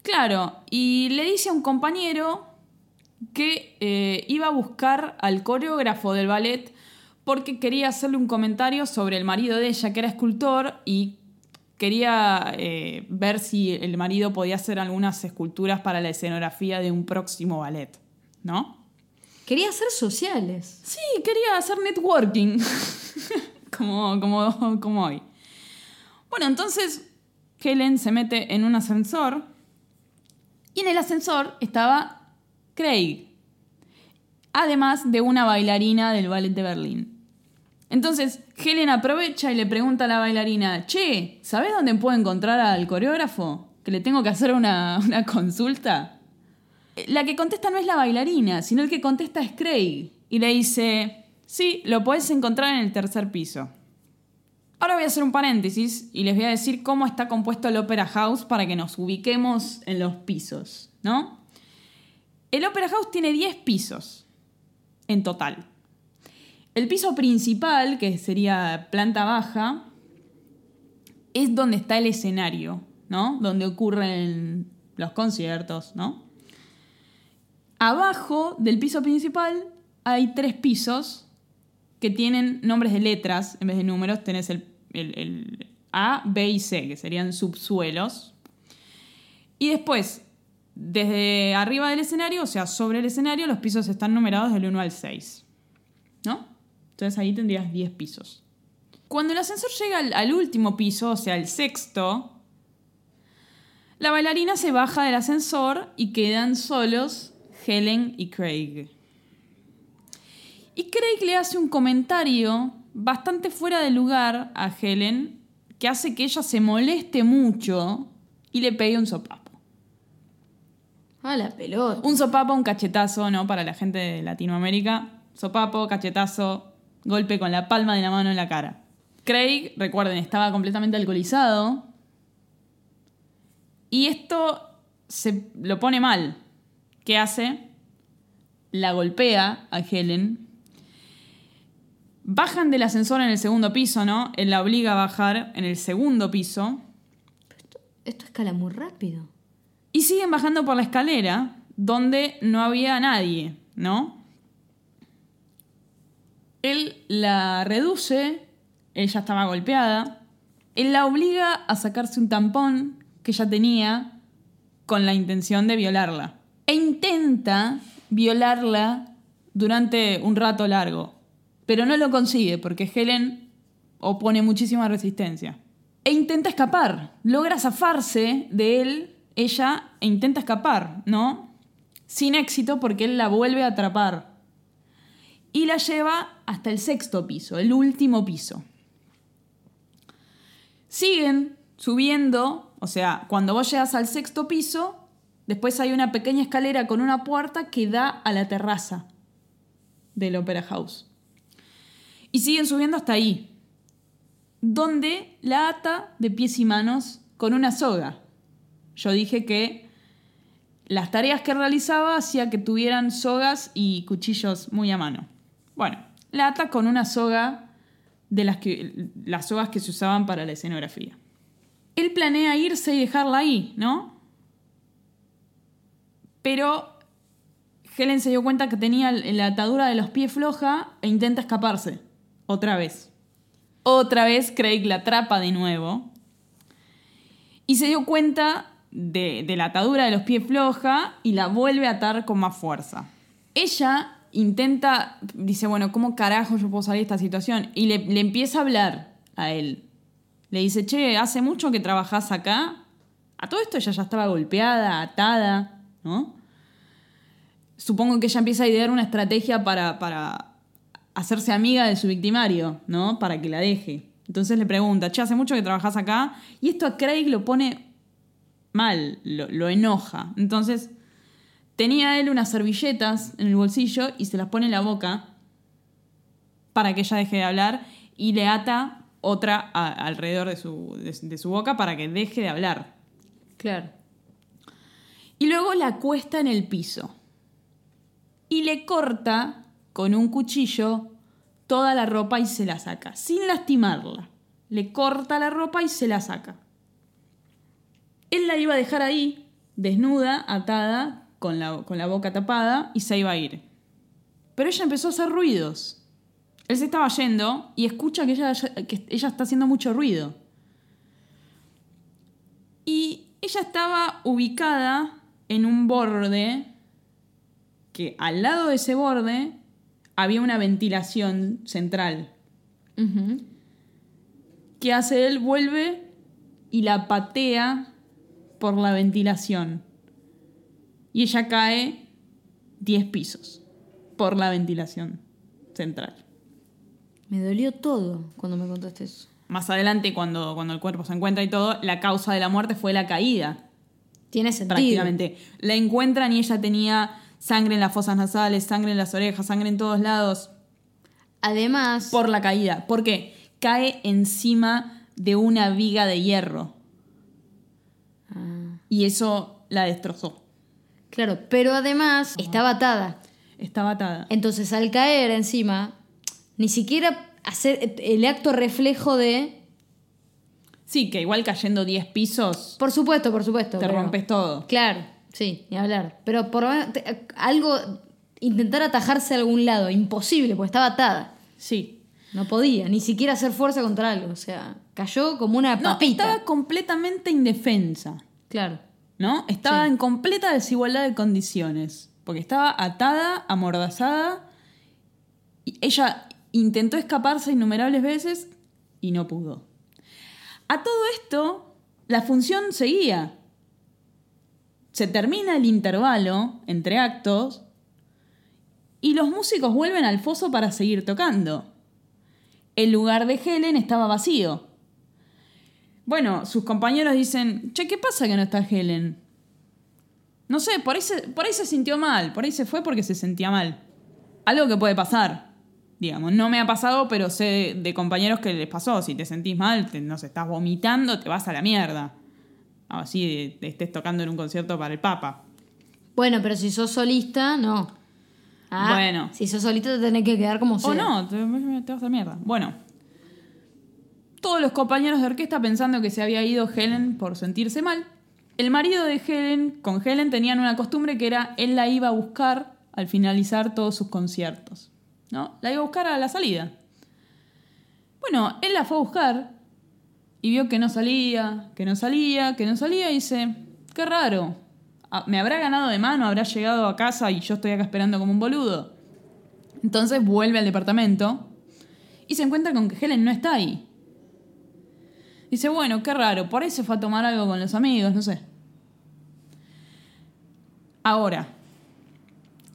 Claro, y le dice a un compañero que eh, iba a buscar al coreógrafo del ballet porque quería hacerle un comentario sobre el marido de ella, que era escultor, y quería eh, ver si el marido podía hacer algunas esculturas para la escenografía de un próximo ballet, ¿no? Quería ser sociales. Sí, quería hacer networking, <laughs> como, como, como hoy. Bueno, entonces Helen se mete en un ascensor y en el ascensor estaba Craig, además de una bailarina del ballet de Berlín. Entonces Helen aprovecha y le pregunta a la bailarina, che, ¿sabes dónde puedo encontrar al coreógrafo? Que le tengo que hacer una, <laughs> consulta. La que contesta no es la bailarina, sino el que contesta es Craig. Y le dice, sí, lo podés encontrar en el tercer piso. Ahora voy a hacer un paréntesis y les voy a decir cómo está compuesto el Opera House para que nos ubiquemos en los pisos, ¿no? El Opera House tiene 10 pisos en total. El piso principal, que sería planta baja, es donde está el escenario, ¿no? Donde ocurren los conciertos, ¿no? Abajo del piso principal hay tres pisos que tienen nombres de letras en vez de números. Tenés el, el- A, B y C, que serían subsuelos. Y después, desde arriba del escenario, o sea, sobre el escenario, los pisos están numerados del 1 al 6. ¿No? Entonces ahí tendrías 10 pisos. Cuando el ascensor llega al, al último piso, o sea, el sexto, la bailarina se baja del ascensor y quedan solos Helen y Craig. Y Craig le hace un comentario bastante fuera de lugar a Helen que hace que ella se moleste mucho y le pegue un sopapo. A la pelota. Un sopapo, un cachetazo, ¿no? Para la gente de Latinoamérica. Sopapo, cachetazo, golpe con la palma de la mano en la cara. Craig, recuerden, estaba completamente alcoholizado. Y esto se lo pone mal. ¿Qué hace? La golpea a Helen. Bajan del ascensor en el segundo piso, ¿no? Él la obliga a bajar en el segundo piso. Esto escala muy rápido. Y siguen bajando por la escalera, donde no había nadie, ¿no? Él la reduce, ella estaba golpeada. Él la obliga a sacarse un tampón que ella tenía con la intención de violarla. E intenta violarla durante un rato largo. Pero no lo consigue porque Helen opone muchísima resistencia. E intenta escapar. Logra zafarse de él, ella, e intenta escapar, ¿no? Sin éxito porque él la vuelve a atrapar. Y la lleva hasta el sexto piso, el último piso. Siguen subiendo, o sea, cuando vos llegas al sexto piso, después hay una pequeña escalera con una puerta que da a la terraza del Opera House. Y siguen subiendo hasta ahí, donde la ata de pies y manos con una soga. Yo dije que las tareas que realizaba hacía que tuvieran sogas y cuchillos muy a mano. Bueno, la ata con una soga de las, que, las sogas que se usaban para la escenografía. Él planea irse y dejarla ahí, ¿no? Pero Helen se dio cuenta que tenía la atadura de los pies floja e intenta escaparse. Otra vez. Otra vez Craig la atrapa de nuevo. Y se dio cuenta de, de la atadura de los pies floja y la vuelve a atar con más fuerza. Ella intenta, dice, bueno, ¿cómo carajo yo puedo salir de esta situación? Y le, le empieza a hablar a él. Le dice, che, ¿hace mucho que trabajás acá? A todo esto ella ya estaba golpeada, atada, ¿no? Supongo que ella empieza a idear una estrategia para, para hacerse amiga de su victimario, ¿no? Para que la deje. Entonces le pregunta, che, ¿hace mucho que trabajás acá? Y esto a Craig lo pone mal, lo, lo enoja. Entonces tenía él unas servilletas en el bolsillo y se las pone en la boca para que ella deje de hablar y le ata otra a- alrededor de su, de- de su boca para que deje de hablar. Claro. Y luego la acuesta en el piso y le corta con un cuchillo toda la ropa y se la saca, sin lastimarla. Le corta la ropa y se la saca. Él la iba a dejar ahí, desnuda, atada, con la, con la boca tapada, y se iba a ir. Pero ella empezó a hacer ruidos. Él se estaba yendo y escucha que ella, que ella está haciendo mucho ruido. Y ella estaba ubicada en un borde que al lado de ese borde había una ventilación central. Ujú. ¿Qué hace él? Vuelve y la patea por la ventilación. Y ella cae 10 pisos por la ventilación central. Me dolió todo cuando me contaste eso. Más adelante, cuando, cuando el cuerpo se encuentra y todo, la causa de la muerte fue la caída. Tiene sentido. prácticamente. La encuentran y ella tenía sangre en las fosas nasales, sangre en las orejas, sangre en todos lados Además, por la caída. ¿Por qué? Cae encima de una viga de hierro Ah, y eso la destrozó. Claro, pero además estaba atada. Estaba atada. Entonces, al caer encima, ni siquiera hacer el acto reflejo de. Sí, que igual cayendo 10 pisos Por supuesto, por supuesto. te rompes todo. Claro, sí, ni hablar. Pero por lo menos te- algo. Intentar atajarse a algún lado. Imposible, porque estaba atada. Sí. No podía, ni siquiera hacer fuerza contra algo. O sea, cayó como una No, papita. estaba completamente indefensa. Claro. ¿No? Estaba Sí. en completa desigualdad de condiciones. Porque estaba atada, amordazada. Y ella intentó escaparse innumerables veces y no pudo. A todo esto, la función seguía. Se termina el intervalo entre actos y los músicos vuelven al foso para seguir tocando. El lugar de Helen estaba vacío. Bueno, sus compañeros dicen, che, ¿qué pasa que no está Helen? No sé, por ahí, se, por ahí se sintió mal, por ahí se fue porque se sentía mal. Algo que puede pasar, digamos. No me ha pasado, pero sé de compañeros que les pasó. Si te sentís mal, te, no sé, estás vomitando, te vas a la mierda. Así de, de estés tocando en un concierto para el Papa. Bueno, pero si sos solista, no. Ah, Bueno. Si sos solista, te tenés que quedar como sea. O no, te, te vas a la mierda. Bueno. Todos los compañeros de orquesta pensando que se había ido Helen por sentirse mal. El marido de Helen con Helen tenían una costumbre que era él la iba a buscar al finalizar todos sus conciertos. ¿No? La iba a buscar a la salida. Bueno, él la fue a buscar y vio que no salía, que no salía, que no salía y dice, qué raro. Ah, ¿Me habrá ganado de mano? ¿Habrá llegado a casa y yo estoy acá esperando como un boludo? Entonces vuelve al departamento y se encuentra con que Helen no está ahí. Dice, bueno, qué raro, por ahí se fue a tomar algo con los amigos, no sé. Ahora,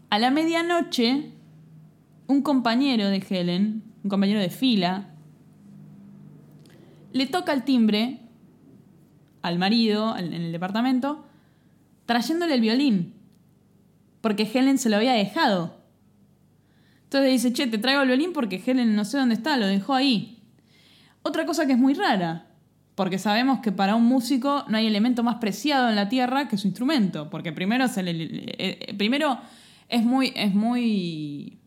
a la medianoche, un compañero de Helen, un compañero de fila, le toca el timbre al marido en el departamento, trayéndole el violín, porque Helen se lo había dejado. Entonces dice, che, te traigo el violín porque Helen no sé dónde está, lo dejó ahí. Otra cosa que es muy rara, porque sabemos que para un músico no hay elemento más preciado en la tierra que su instrumento, porque primero, es el, primero es muy, es muy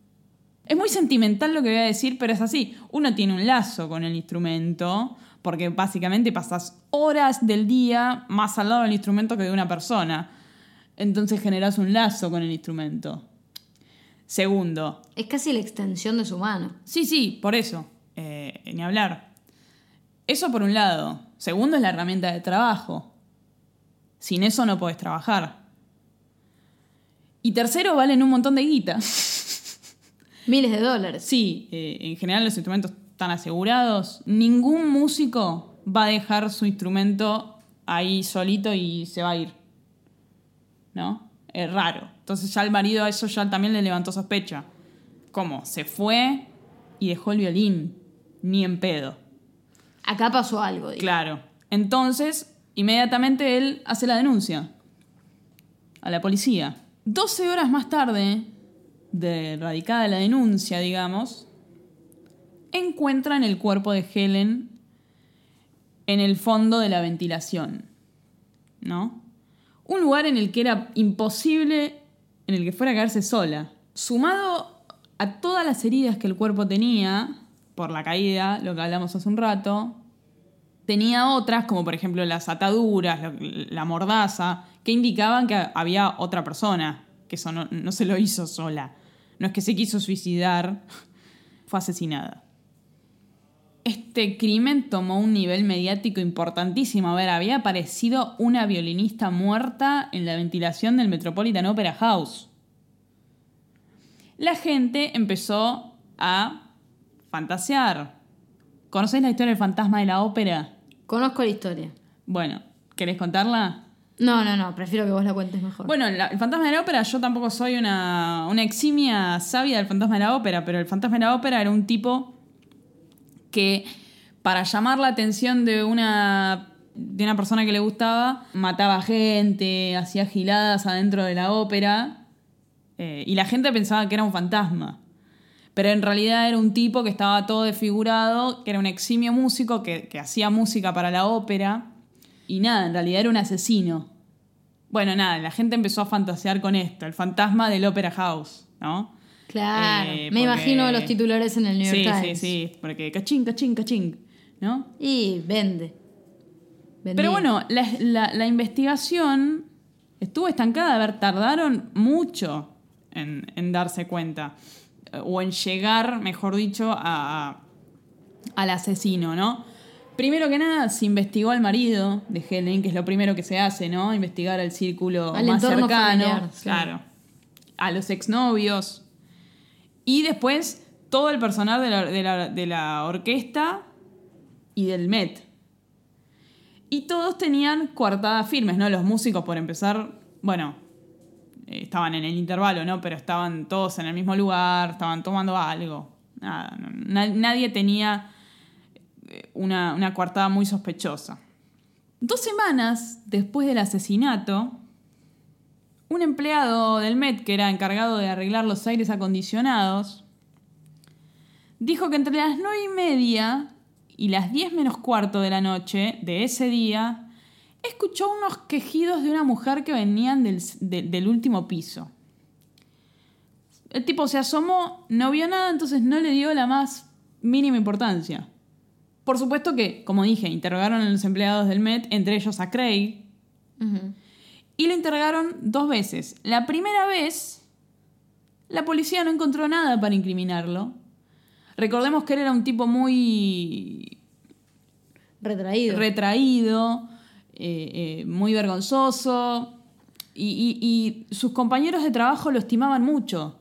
es muy sentimental lo que voy a decir, pero es así. Uno tiene un lazo con el instrumento, porque básicamente pasas horas del día más al lado del instrumento que de una persona. Entonces generas un lazo con el instrumento. Segundo. Es casi la extensión de su mano. Sí, sí, por eso. Eh, ni hablar. Eso por un lado. Segundo es la herramienta de trabajo. Sin eso no podés trabajar. Y tercero, valen un montón de guita. <laughs> Miles de dólares. Sí, eh, en general los instrumentos están asegurados. Ningún músico va a dejar su instrumento ahí solito y se va a ir. ¿No? Es raro. Entonces ya el marido a eso ya también le levantó sospecha. ¿Cómo? Se fue y dejó el violín. Ni en pedo. Acá pasó algo. Claro. Entonces, inmediatamente él hace la denuncia a la policía. 12 horas más tarde, de radicada la denuncia, digamos, encuentran el cuerpo de Helen en el fondo de la ventilación, ¿no? Un lugar en el que era imposible en el que fuera a caerse sola. Sumado a todas las heridas que el cuerpo tenía por la caída, lo que hablamos hace un rato, tenía otras, como por ejemplo las ataduras, la mordaza, que indicaban que había otra persona, que eso no, no se lo hizo sola. No es que se quiso suicidar, <laughs> fue asesinada. Este crimen tomó un nivel mediático importantísimo. A ver, había aparecido una violinista muerta en la ventilación del Metropolitan Opera House. La gente empezó a fantasear. ¿Conocéis la historia del fantasma de la ópera? Conozco la historia. Bueno, ¿querés contarla? No, no, no, prefiero que vos la cuentes mejor. Bueno, el fantasma de la ópera, yo tampoco soy una, una eximia sabia del fantasma de la ópera, pero el fantasma de la ópera era un tipo que para llamar la atención de una, de una persona que le gustaba, mataba gente, hacía giladas adentro de la ópera, eh, y la gente pensaba que era un fantasma. Pero en realidad era un tipo que estaba todo desfigurado, que era un eximio músico, que, que hacía música para la ópera y nada, en realidad era un asesino. Bueno, nada, la gente empezó a fantasear con esto, el fantasma del Opera House, ¿no? Claro, eh, me imagino los titulares en el New York Times. Sí, sí, sí, porque cachín, cachín, cachín, ¿no? Y vende. Pero bueno, la, investigación estuvo estancada, a ver, tardaron mucho en, darse cuenta, o en llegar, mejor dicho, a, al asesino, ¿no? Primero que nada, se investigó al marido de Helen, que es lo primero que se hace, ¿no? Investigar al círculo más cercano. claro. A los exnovios. Y después todo el personal de la, orquesta y del Met. Y todos tenían coartadas firmes, ¿no? Los músicos, por empezar, bueno, estaban en el intervalo, ¿no? Pero estaban todos en el mismo lugar, estaban tomando algo. Nada, nadie tenía una, una coartada muy sospechosa. Dos semanas después del asesinato, un empleado del Met que era encargado de arreglar los aires acondicionados dijo que entre las nueve y media y las diez menos cuarto de la noche de ese día escuchó unos quejidos de una mujer que venían del, del último piso. El tipo se asomó, no vio nada, entonces no le dio la más mínima importancia. Por supuesto que, como dije, interrogaron a los empleados del Met, entre ellos a Craig, y lo interrogaron dos veces. La primera vez, la policía no encontró nada para incriminarlo. Recordemos que él era un tipo muy... Retraído. Retraído, eh, eh, muy vergonzoso. Y, y- y sus compañeros de trabajo lo estimaban mucho.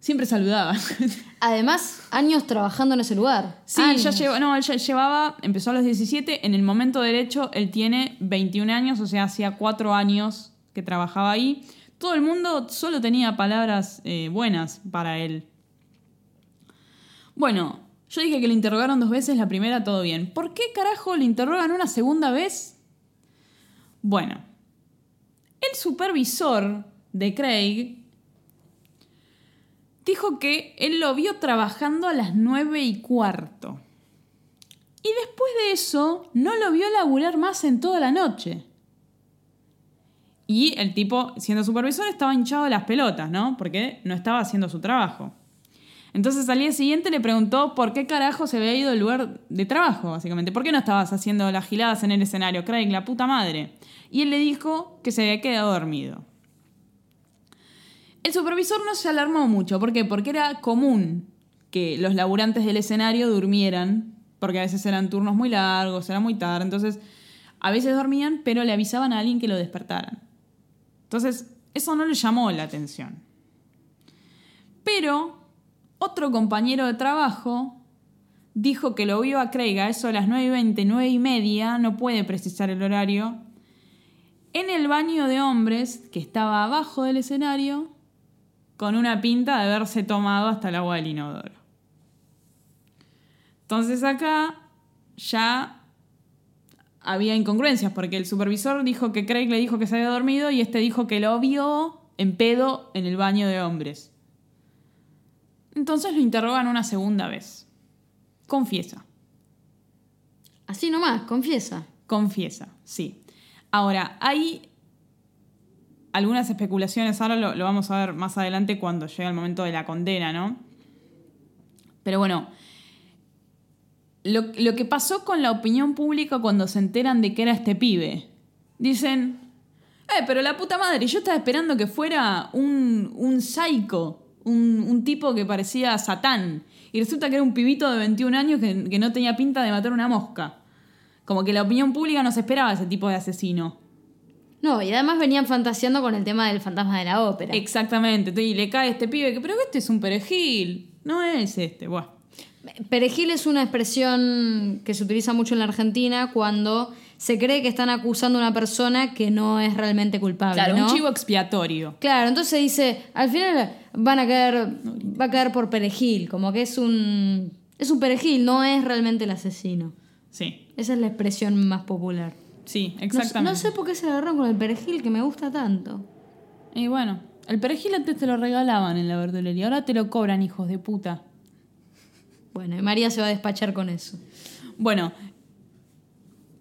Siempre saludaban. <laughs> Además, años trabajando en ese lugar. Sí, Años. ya no, él ya llevaba, empezó a los 17, en el momento derecho él tiene 21 años, o sea, hacía 4 años que trabajaba ahí. Todo el mundo solo tenía palabras eh, buenas para él. Bueno, yo dije que le interrogaron dos veces, la primera todo bien. ¿Por qué carajo le interrogan una segunda vez? Bueno, el supervisor de Craig dijo que él lo vio trabajando a las nueve y cuarto. Y después de eso, no lo vio laburar más en toda la noche. Y el tipo, siendo supervisor, estaba hinchado las pelotas, ¿no? Porque no estaba haciendo su trabajo. Entonces al día siguiente le preguntó por qué carajo se había ido del lugar de trabajo, básicamente. ¿Por qué no estabas haciendo las giladas en el escenario, Craig, la puta madre? Y él le dijo que se había quedado dormido. El supervisor no se alarmó mucho. ¿Por qué? Porque era común que los laburantes del escenario durmieran, porque a veces eran turnos muy largos, era muy tarde. Entonces, a veces dormían, pero le avisaban a alguien que lo despertaran. Entonces, eso no le llamó la atención. Pero otro compañero de trabajo dijo que lo vio a Craig a eso a las 9 y 20, 9 y media, no puede precisar el horario, en el baño de hombres que estaba abajo del escenario con una pinta de haberse tomado hasta el agua del inodoro. Entonces acá ya había incongruencias porque el supervisor dijo que Craig le dijo que se había dormido y este dijo que lo vio en pedo en el baño de hombres. Entonces lo interrogan una segunda vez. Confiesa. Así nomás, confiesa. Confiesa, sí. Ahora, hay algunas especulaciones, ahora lo, lo vamos a ver más adelante cuando llegue el momento de la condena, ¿no? Pero bueno, lo, lo que pasó con la opinión pública cuando se enteran de que era este pibe. Dicen, eh, pero la puta madre, yo estaba esperando que fuera un, un psycho, un, un tipo que parecía Satán. Y resulta que era un pibito de 21 años que, que no tenía pinta de matar una mosca. Como que la opinión pública no se esperaba ese tipo de asesino. No, y además venían fantaseando con el tema del fantasma de la ópera. Exactamente. Y le cae este pibe que, pero este es un perejil. No es este. Buah. Perejil es una expresión que se utiliza mucho en la Argentina cuando se cree que están acusando a una persona que no es realmente culpable. Claro, ¿no? un chivo expiatorio. Claro, entonces dice, al final van a caer, va a caer por perejil, como que es un, es un perejil, no es realmente el asesino. Sí, Esa es la expresión más popular. sí, No, exactamente. no sé por qué se agarraron con el perejil que me gusta tanto. Y bueno, el perejil antes te lo regalaban en la verdulería. Ahora te lo cobran, hijos de puta. Bueno, y María se va a despachar con eso. Bueno,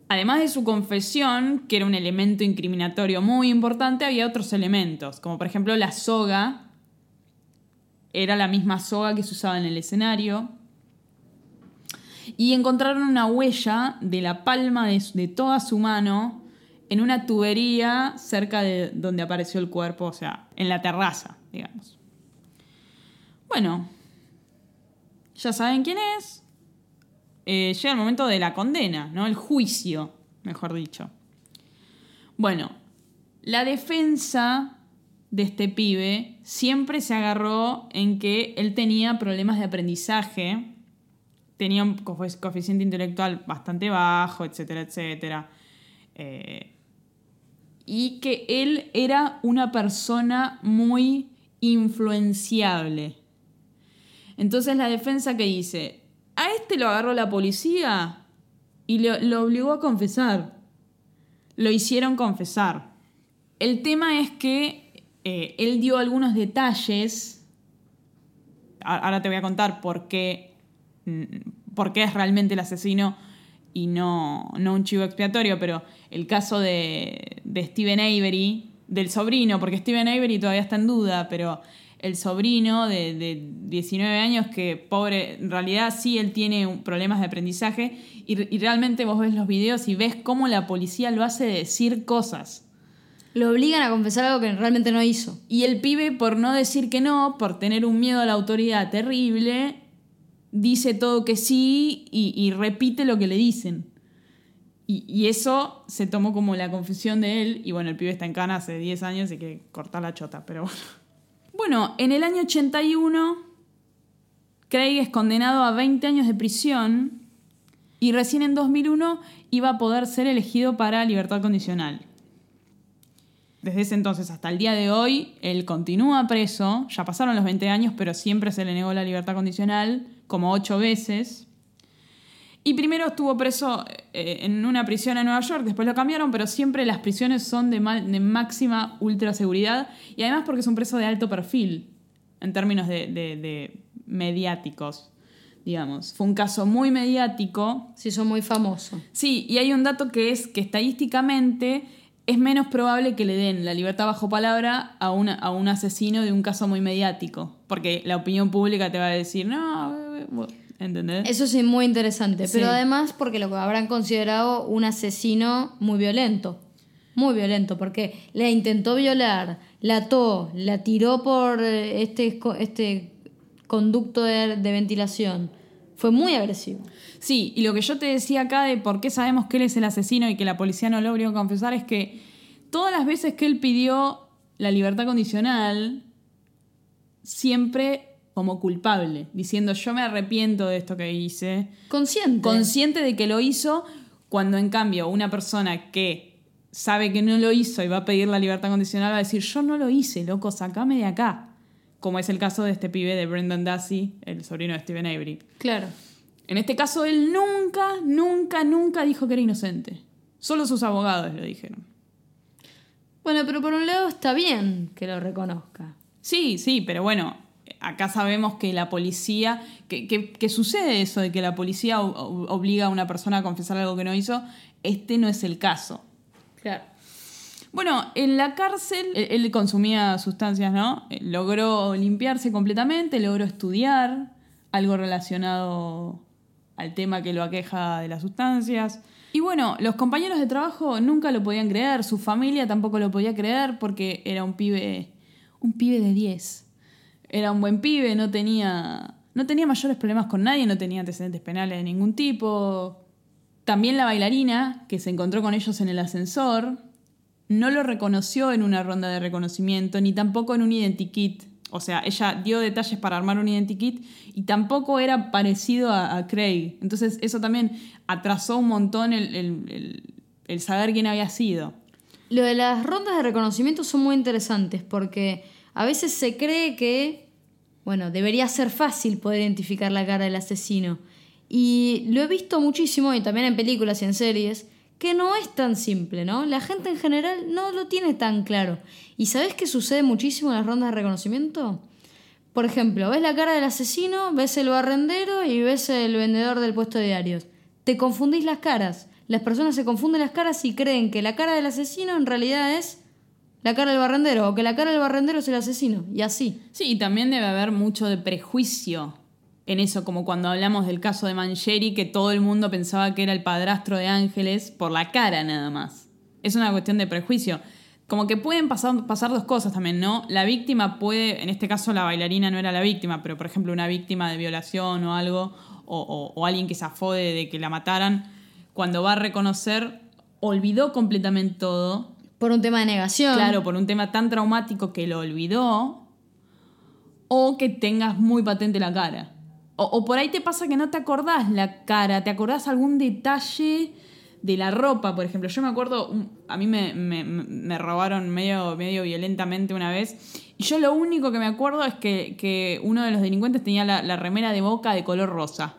además de su confesión, que era un elemento incriminatorio muy importante, había otros elementos, como por ejemplo la soga. Era la misma soga que se usaba en el escenario. Y encontraron una huella de la palma de, toda su mano en una tubería cerca de donde apareció el cuerpo, o sea, en la terraza, digamos. Bueno, ya saben quién es. Eh, llega el momento de la condena, ¿no? El juicio, mejor dicho. Bueno, la defensa de este pibe siempre se agarró en que él tenía problemas de aprendizaje, tenía un coeficiente intelectual bastante bajo, etcétera, etcétera. Eh, y que él era una persona muy influenciable. Entonces la defensa que dice, a este lo agarró la policía y lo, obligó a confesar. Lo hicieron confesar. El tema es que eh, él dio algunos detalles. Ahora te voy a contar por qué, mm, por qué es realmente el asesino y no, no un chivo expiatorio, pero el caso de, de Steven Avery, del sobrino, porque Steven Avery todavía está en duda, pero el sobrino de, de 19 años que, pobre, en realidad sí él tiene problemas de aprendizaje y, y realmente vos ves los videos y ves cómo la policía lo hace decir cosas. Lo obligan a confesar algo que realmente no hizo. Y el pibe, por no decir que no, por tener un miedo a la autoridad terrible, dice todo que sí y, y repite lo que le dicen. Y, y eso se tomó como la confesión de él. Y bueno, el pibe está en cana hace 10 años y que cortar la chota, pero bueno. Bueno, en el año 81, Craig es condenado a 20 años de prisión y recién en 2001 iba a poder ser elegido para libertad condicional. Desde ese entonces hasta el día de hoy, él continúa preso, ya pasaron los 20 años, pero siempre se le negó la libertad condicional, como ocho veces. Y primero estuvo preso eh, en una prisión en Nueva York, después lo cambiaron, pero siempre las prisiones son de, ma- de máxima ultra seguridad y además porque es un preso de alto perfil en términos de, de- de mediáticos, digamos. Fue un caso muy mediático. Sí, son muy famosos. Sí, y hay un dato que es que estadísticamente es menos probable que le den la libertad bajo palabra a, una- a un asesino de un caso muy mediático, porque la opinión pública te va a decir, no, eh, eh", ¿entendés? Eso sí, muy interesante. Sí. Pero además porque lo habrán considerado un asesino muy violento. Muy violento, porque la intentó violar, la ató, la tiró por eh, este, este conducto de, de ventilación. Fue muy agresivo. Sí, y lo que yo te decía acá de por qué sabemos que él es el asesino y que la policía no lo obligó a confesar es que todas las veces que él pidió la libertad condicional, siempre como culpable, diciendo yo me arrepiento de esto que hice, Consciente. consciente de que lo hizo, cuando en cambio una persona que sabe que no lo hizo y va a pedir la libertad condicional va a decir yo no lo hice, loco, sacame de acá. Como es el caso de este pibe de Brendan Dassey, el sobrino de Stephen Avery. claro. En este caso, él nunca, nunca, nunca dijo que era inocente. Solo sus abogados lo dijeron. Bueno, pero por un lado está bien que lo reconozca. Sí, sí, pero bueno, acá sabemos que la policía, que, que- que sucede eso de que la policía obliga a una persona a confesar algo que no hizo. Este no es el caso. Claro. Bueno, en la cárcel él, él consumía sustancias, ¿no? Eh, Logró limpiarse completamente, logró estudiar algo relacionado al tema que lo aqueja de las sustancias. Y bueno, los compañeros de trabajo nunca lo podían creer, su familia tampoco lo podía creer porque era un pibe, un pibe de 10. Era un buen pibe, no tenía, no tenía mayores problemas con nadie, no tenía antecedentes penales de ningún tipo. También la bailarina, que se encontró con ellos en el ascensor, no lo reconoció en una ronda de reconocimiento, ni tampoco en un identikit. O sea, ella dio detalles para armar un identikit y tampoco era parecido a, Craig. Entonces eso también atrasó un montón el, el- el- el saber quién había sido. Lo de las rondas de reconocimiento son muy interesantes porque a veces se cree que, bueno, debería ser fácil poder identificar la cara del asesino. Y lo he visto muchísimo, y también en películas y en series, que no es tan simple, ¿no? La gente en general no lo tiene tan claro. ¿Y sabes qué sucede muchísimo en las rondas de reconocimiento? Por ejemplo, ves la cara del asesino, ves el barrendero y ves el vendedor del puesto de diarios. Te confundís las caras. Las personas se confunden las caras y creen que la cara del asesino en realidad es la cara del barrendero o que la cara del barrendero es el asesino. Y así. Sí, y también debe haber mucho de prejuicio en eso, como cuando hablamos del caso de Mancheri, que todo el mundo pensaba que era el padrastro de Ángeles por la cara nada más. Es una cuestión de prejuicio. Como que pueden pasar, pasar dos cosas también, ¿no? La víctima puede, en este caso la bailarina no era la víctima, pero por ejemplo una víctima de violación o algo, o, o- alguien que zafó de, de que la mataran, cuando va a reconocer, olvidó completamente todo, Por un tema de negación. Claro, por un tema tan traumático que lo olvidó. O que tengas muy patente la cara. O, o por ahí te pasa que no te acordás la cara, te acordás algún detalle de la ropa, por ejemplo. Yo me acuerdo, a mí me, me- me robaron medio, medio violentamente una vez. Y yo lo único que me acuerdo es que, que uno de los delincuentes tenía la, la remera de boca de color rosa.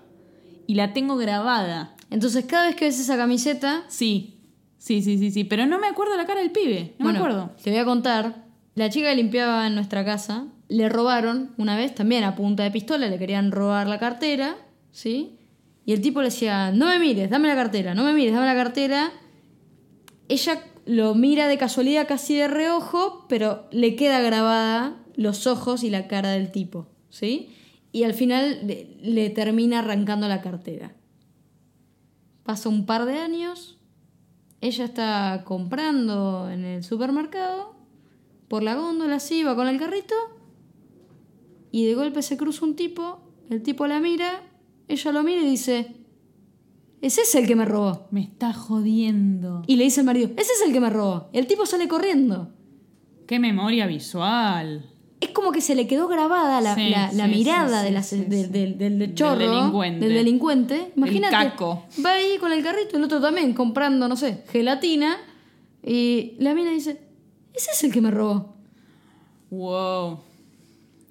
Y la tengo grabada. Entonces cada vez que ves esa camiseta, Sí, sí, sí, sí, sí. Pero no me acuerdo la cara del pibe. No bueno, me acuerdo. te voy a contar. La chica que limpiaba en nuestra casa, le robaron una vez también a punta de pistola, le querían robar la cartera, ¿sí? Y el tipo le decía, no me mires, dame la cartera, no me mires, dame la cartera. Ella lo mira de casualidad casi de reojo, pero le queda grabada los ojos y la cara del tipo, ¿sí? Y al final le, le termina arrancando la cartera. Pasa un par de años, ella está comprando en el supermercado, por la góndola así, va con el carrito, y de golpe se cruza un tipo, el tipo la mira, ella lo mira y dice, es ese el que me robó. Me está jodiendo. Y le dice el marido, ese es el que me robó. El tipo sale corriendo. Qué memoria visual. Es como que se le quedó grabada la, Sí, la- la sí, mirada sí, de la- de- del, del Del chorro, delincuente. del delincuente. Imagínate, caco. va ahí con el carrito, el otro también, comprando, no sé, gelatina. Y la mina dice, ese es el que me robó. Wow.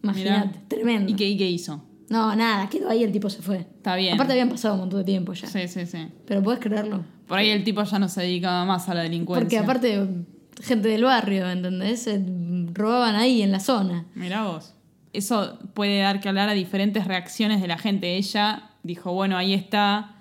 Imagínate, Mirá. tremendo. ¿Y qué, y qué hizo? No, nada, quedó ahí, el tipo se fue. Está bien. Aparte habían pasado un montón de tiempo ya. Sí, sí, sí. Pero puedes creerlo. Por ahí el tipo ya no se dedicaba más a la delincuencia. Porque aparte, gente del barrio, ¿entendés? Se robaban ahí en la zona. Mirá vos. Eso puede dar que hablar a diferentes reacciones de la gente. Ella dijo, bueno, ahí está.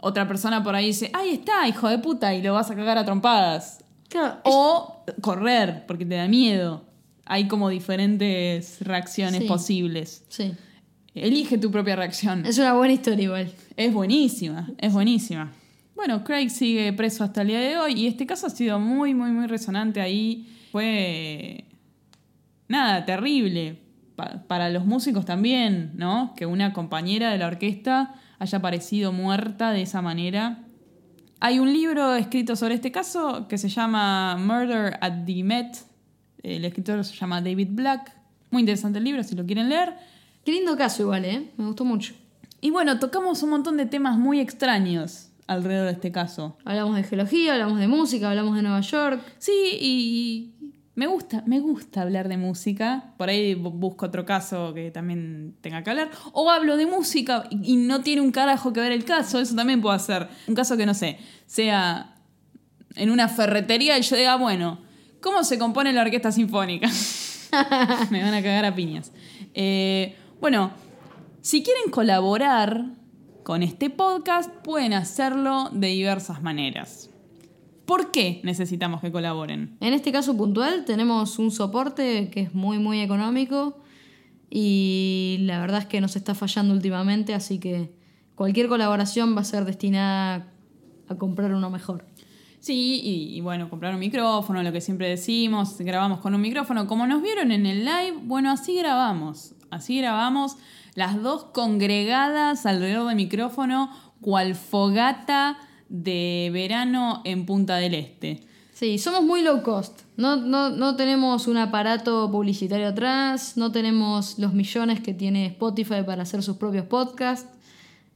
Otra persona por ahí dice, ahí está, hijo de puta, y lo vas a cagar a trompadas. Claro, O correr, porque te da miedo. Hay como diferentes reacciones Sí. posibles. sí. Elige tu propia reacción. Es una buena historia igual. Es buenísima, es buenísima. Bueno, Craig sigue preso hasta el día de hoy y este caso ha sido muy, muy, muy resonante ahí. Fue. Nada, terrible. Pa- para los músicos también, ¿no? Que una compañera de la orquesta haya aparecido muerta de esa manera. Hay un libro escrito sobre este caso que se llama Murder at the Met. El escritor se llama David Black. Muy interesante el libro, si lo quieren leer. Qué lindo caso igual, ¿eh? Me gustó mucho. Y bueno, tocamos un montón de temas muy extraños alrededor de este caso. Hablamos de geología, hablamos de música, hablamos de Nueva York. Sí, y me gusta, me gusta hablar de música. Por ahí bu- busco otro caso que también tenga que hablar. O hablo de música y y no tiene un carajo que ver el caso. Eso también puedo hacer. Un caso que no sé, sea en una ferretería y yo diga, bueno, ¿cómo se compone la orquesta sinfónica? <laughs> me van a cagar a piñas. Eh, bueno, si quieren colaborar con este podcast, pueden hacerlo de diversas maneras. ¿Por qué necesitamos que colaboren? En este caso puntual tenemos un soporte que es muy, muy económico y la verdad es que nos está fallando últimamente, así que cualquier colaboración va a ser destinada a comprar uno mejor. Sí, y, y bueno, comprar un micrófono, lo que siempre decimos, grabamos con un micrófono. Como nos vieron en el live, bueno, así grabamos. Así grabamos las dos congregadas alrededor del micrófono, cual fogata de verano en Punta del Este. Sí, somos muy low cost. No, no, no tenemos un aparato publicitario atrás, no tenemos los millones que tiene Spotify para hacer sus propios podcasts.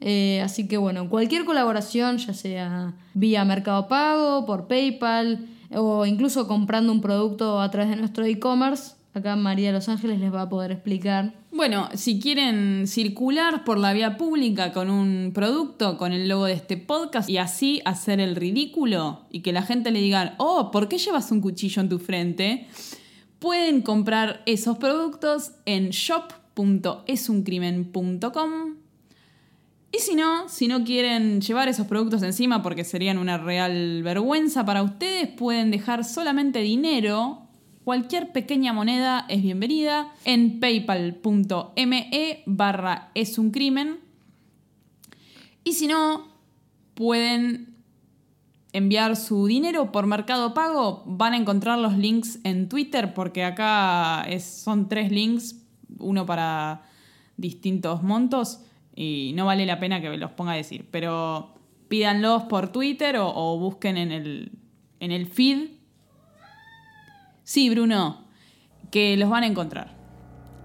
Eh, así que bueno, cualquier colaboración, ya sea vía Mercado Pago, por PayPal o incluso comprando un producto a través de nuestro e-commerce, acá María Los Ángeles les va a poder explicar. Bueno, si quieren circular por la vía pública con un producto, con el logo de este podcast y así hacer el ridículo y que la gente le diga, oh, ¿por qué llevas un cuchillo en tu frente? Pueden comprar esos productos en shop.esuncrimen.com. Y si no, si no quieren llevar esos productos encima porque serían una real vergüenza para ustedes, pueden dejar solamente dinero. Cualquier pequeña moneda es bienvenida en paypal.me barra es un crimen. Y si no, pueden enviar su dinero por Mercado Pago. Van a encontrar los links en Twitter porque acá son tres links, uno para distintos montos y no vale la pena que los ponga a decir. Pero pídanlos por Twitter o, o busquen en el, en el feed. Sí, Bruno, que los van a encontrar.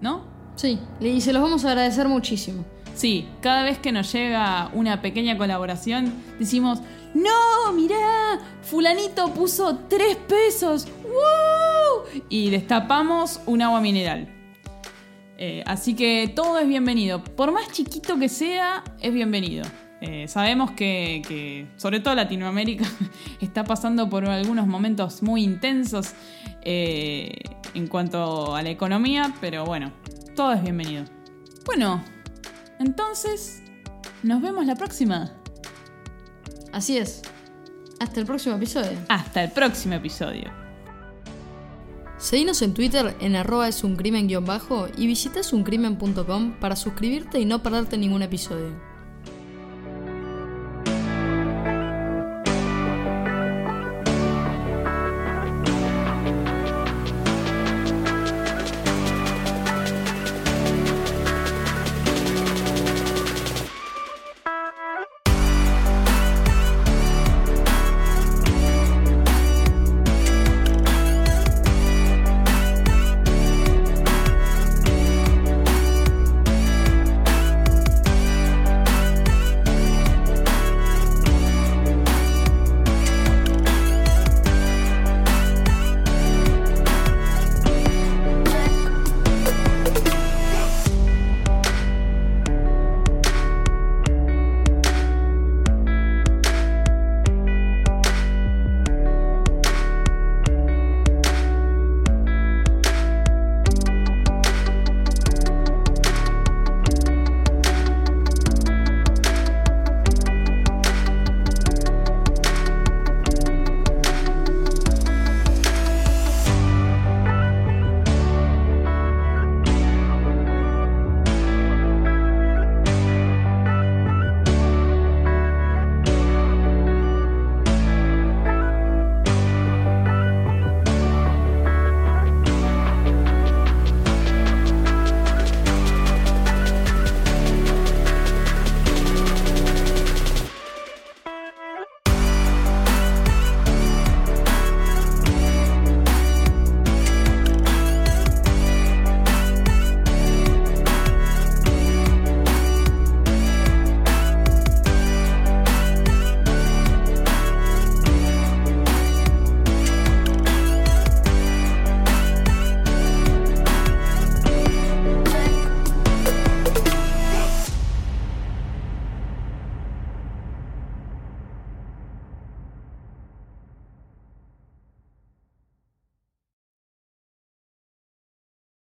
¿No? Sí, y se los vamos a agradecer muchísimo. Sí, cada vez que nos llega una pequeña colaboración, decimos, no, mirá, fulanito puso tres pesos, ¡Woo! Y destapamos un agua mineral. Eh, así que todo es bienvenido. Por más chiquito que sea, es bienvenido. Eh, sabemos que, que, sobre todo Latinoamérica, <laughs> está pasando por algunos momentos muy intensos eh, en cuanto a la economía, pero bueno, todo es bienvenido. Bueno, entonces, nos vemos la próxima. Así es. Hasta el próximo episodio. Hasta el próximo episodio. Seguinos en Twitter en arroba es un crimen bajo y visita esuncrimen.com para suscribirte y no perderte ningún episodio.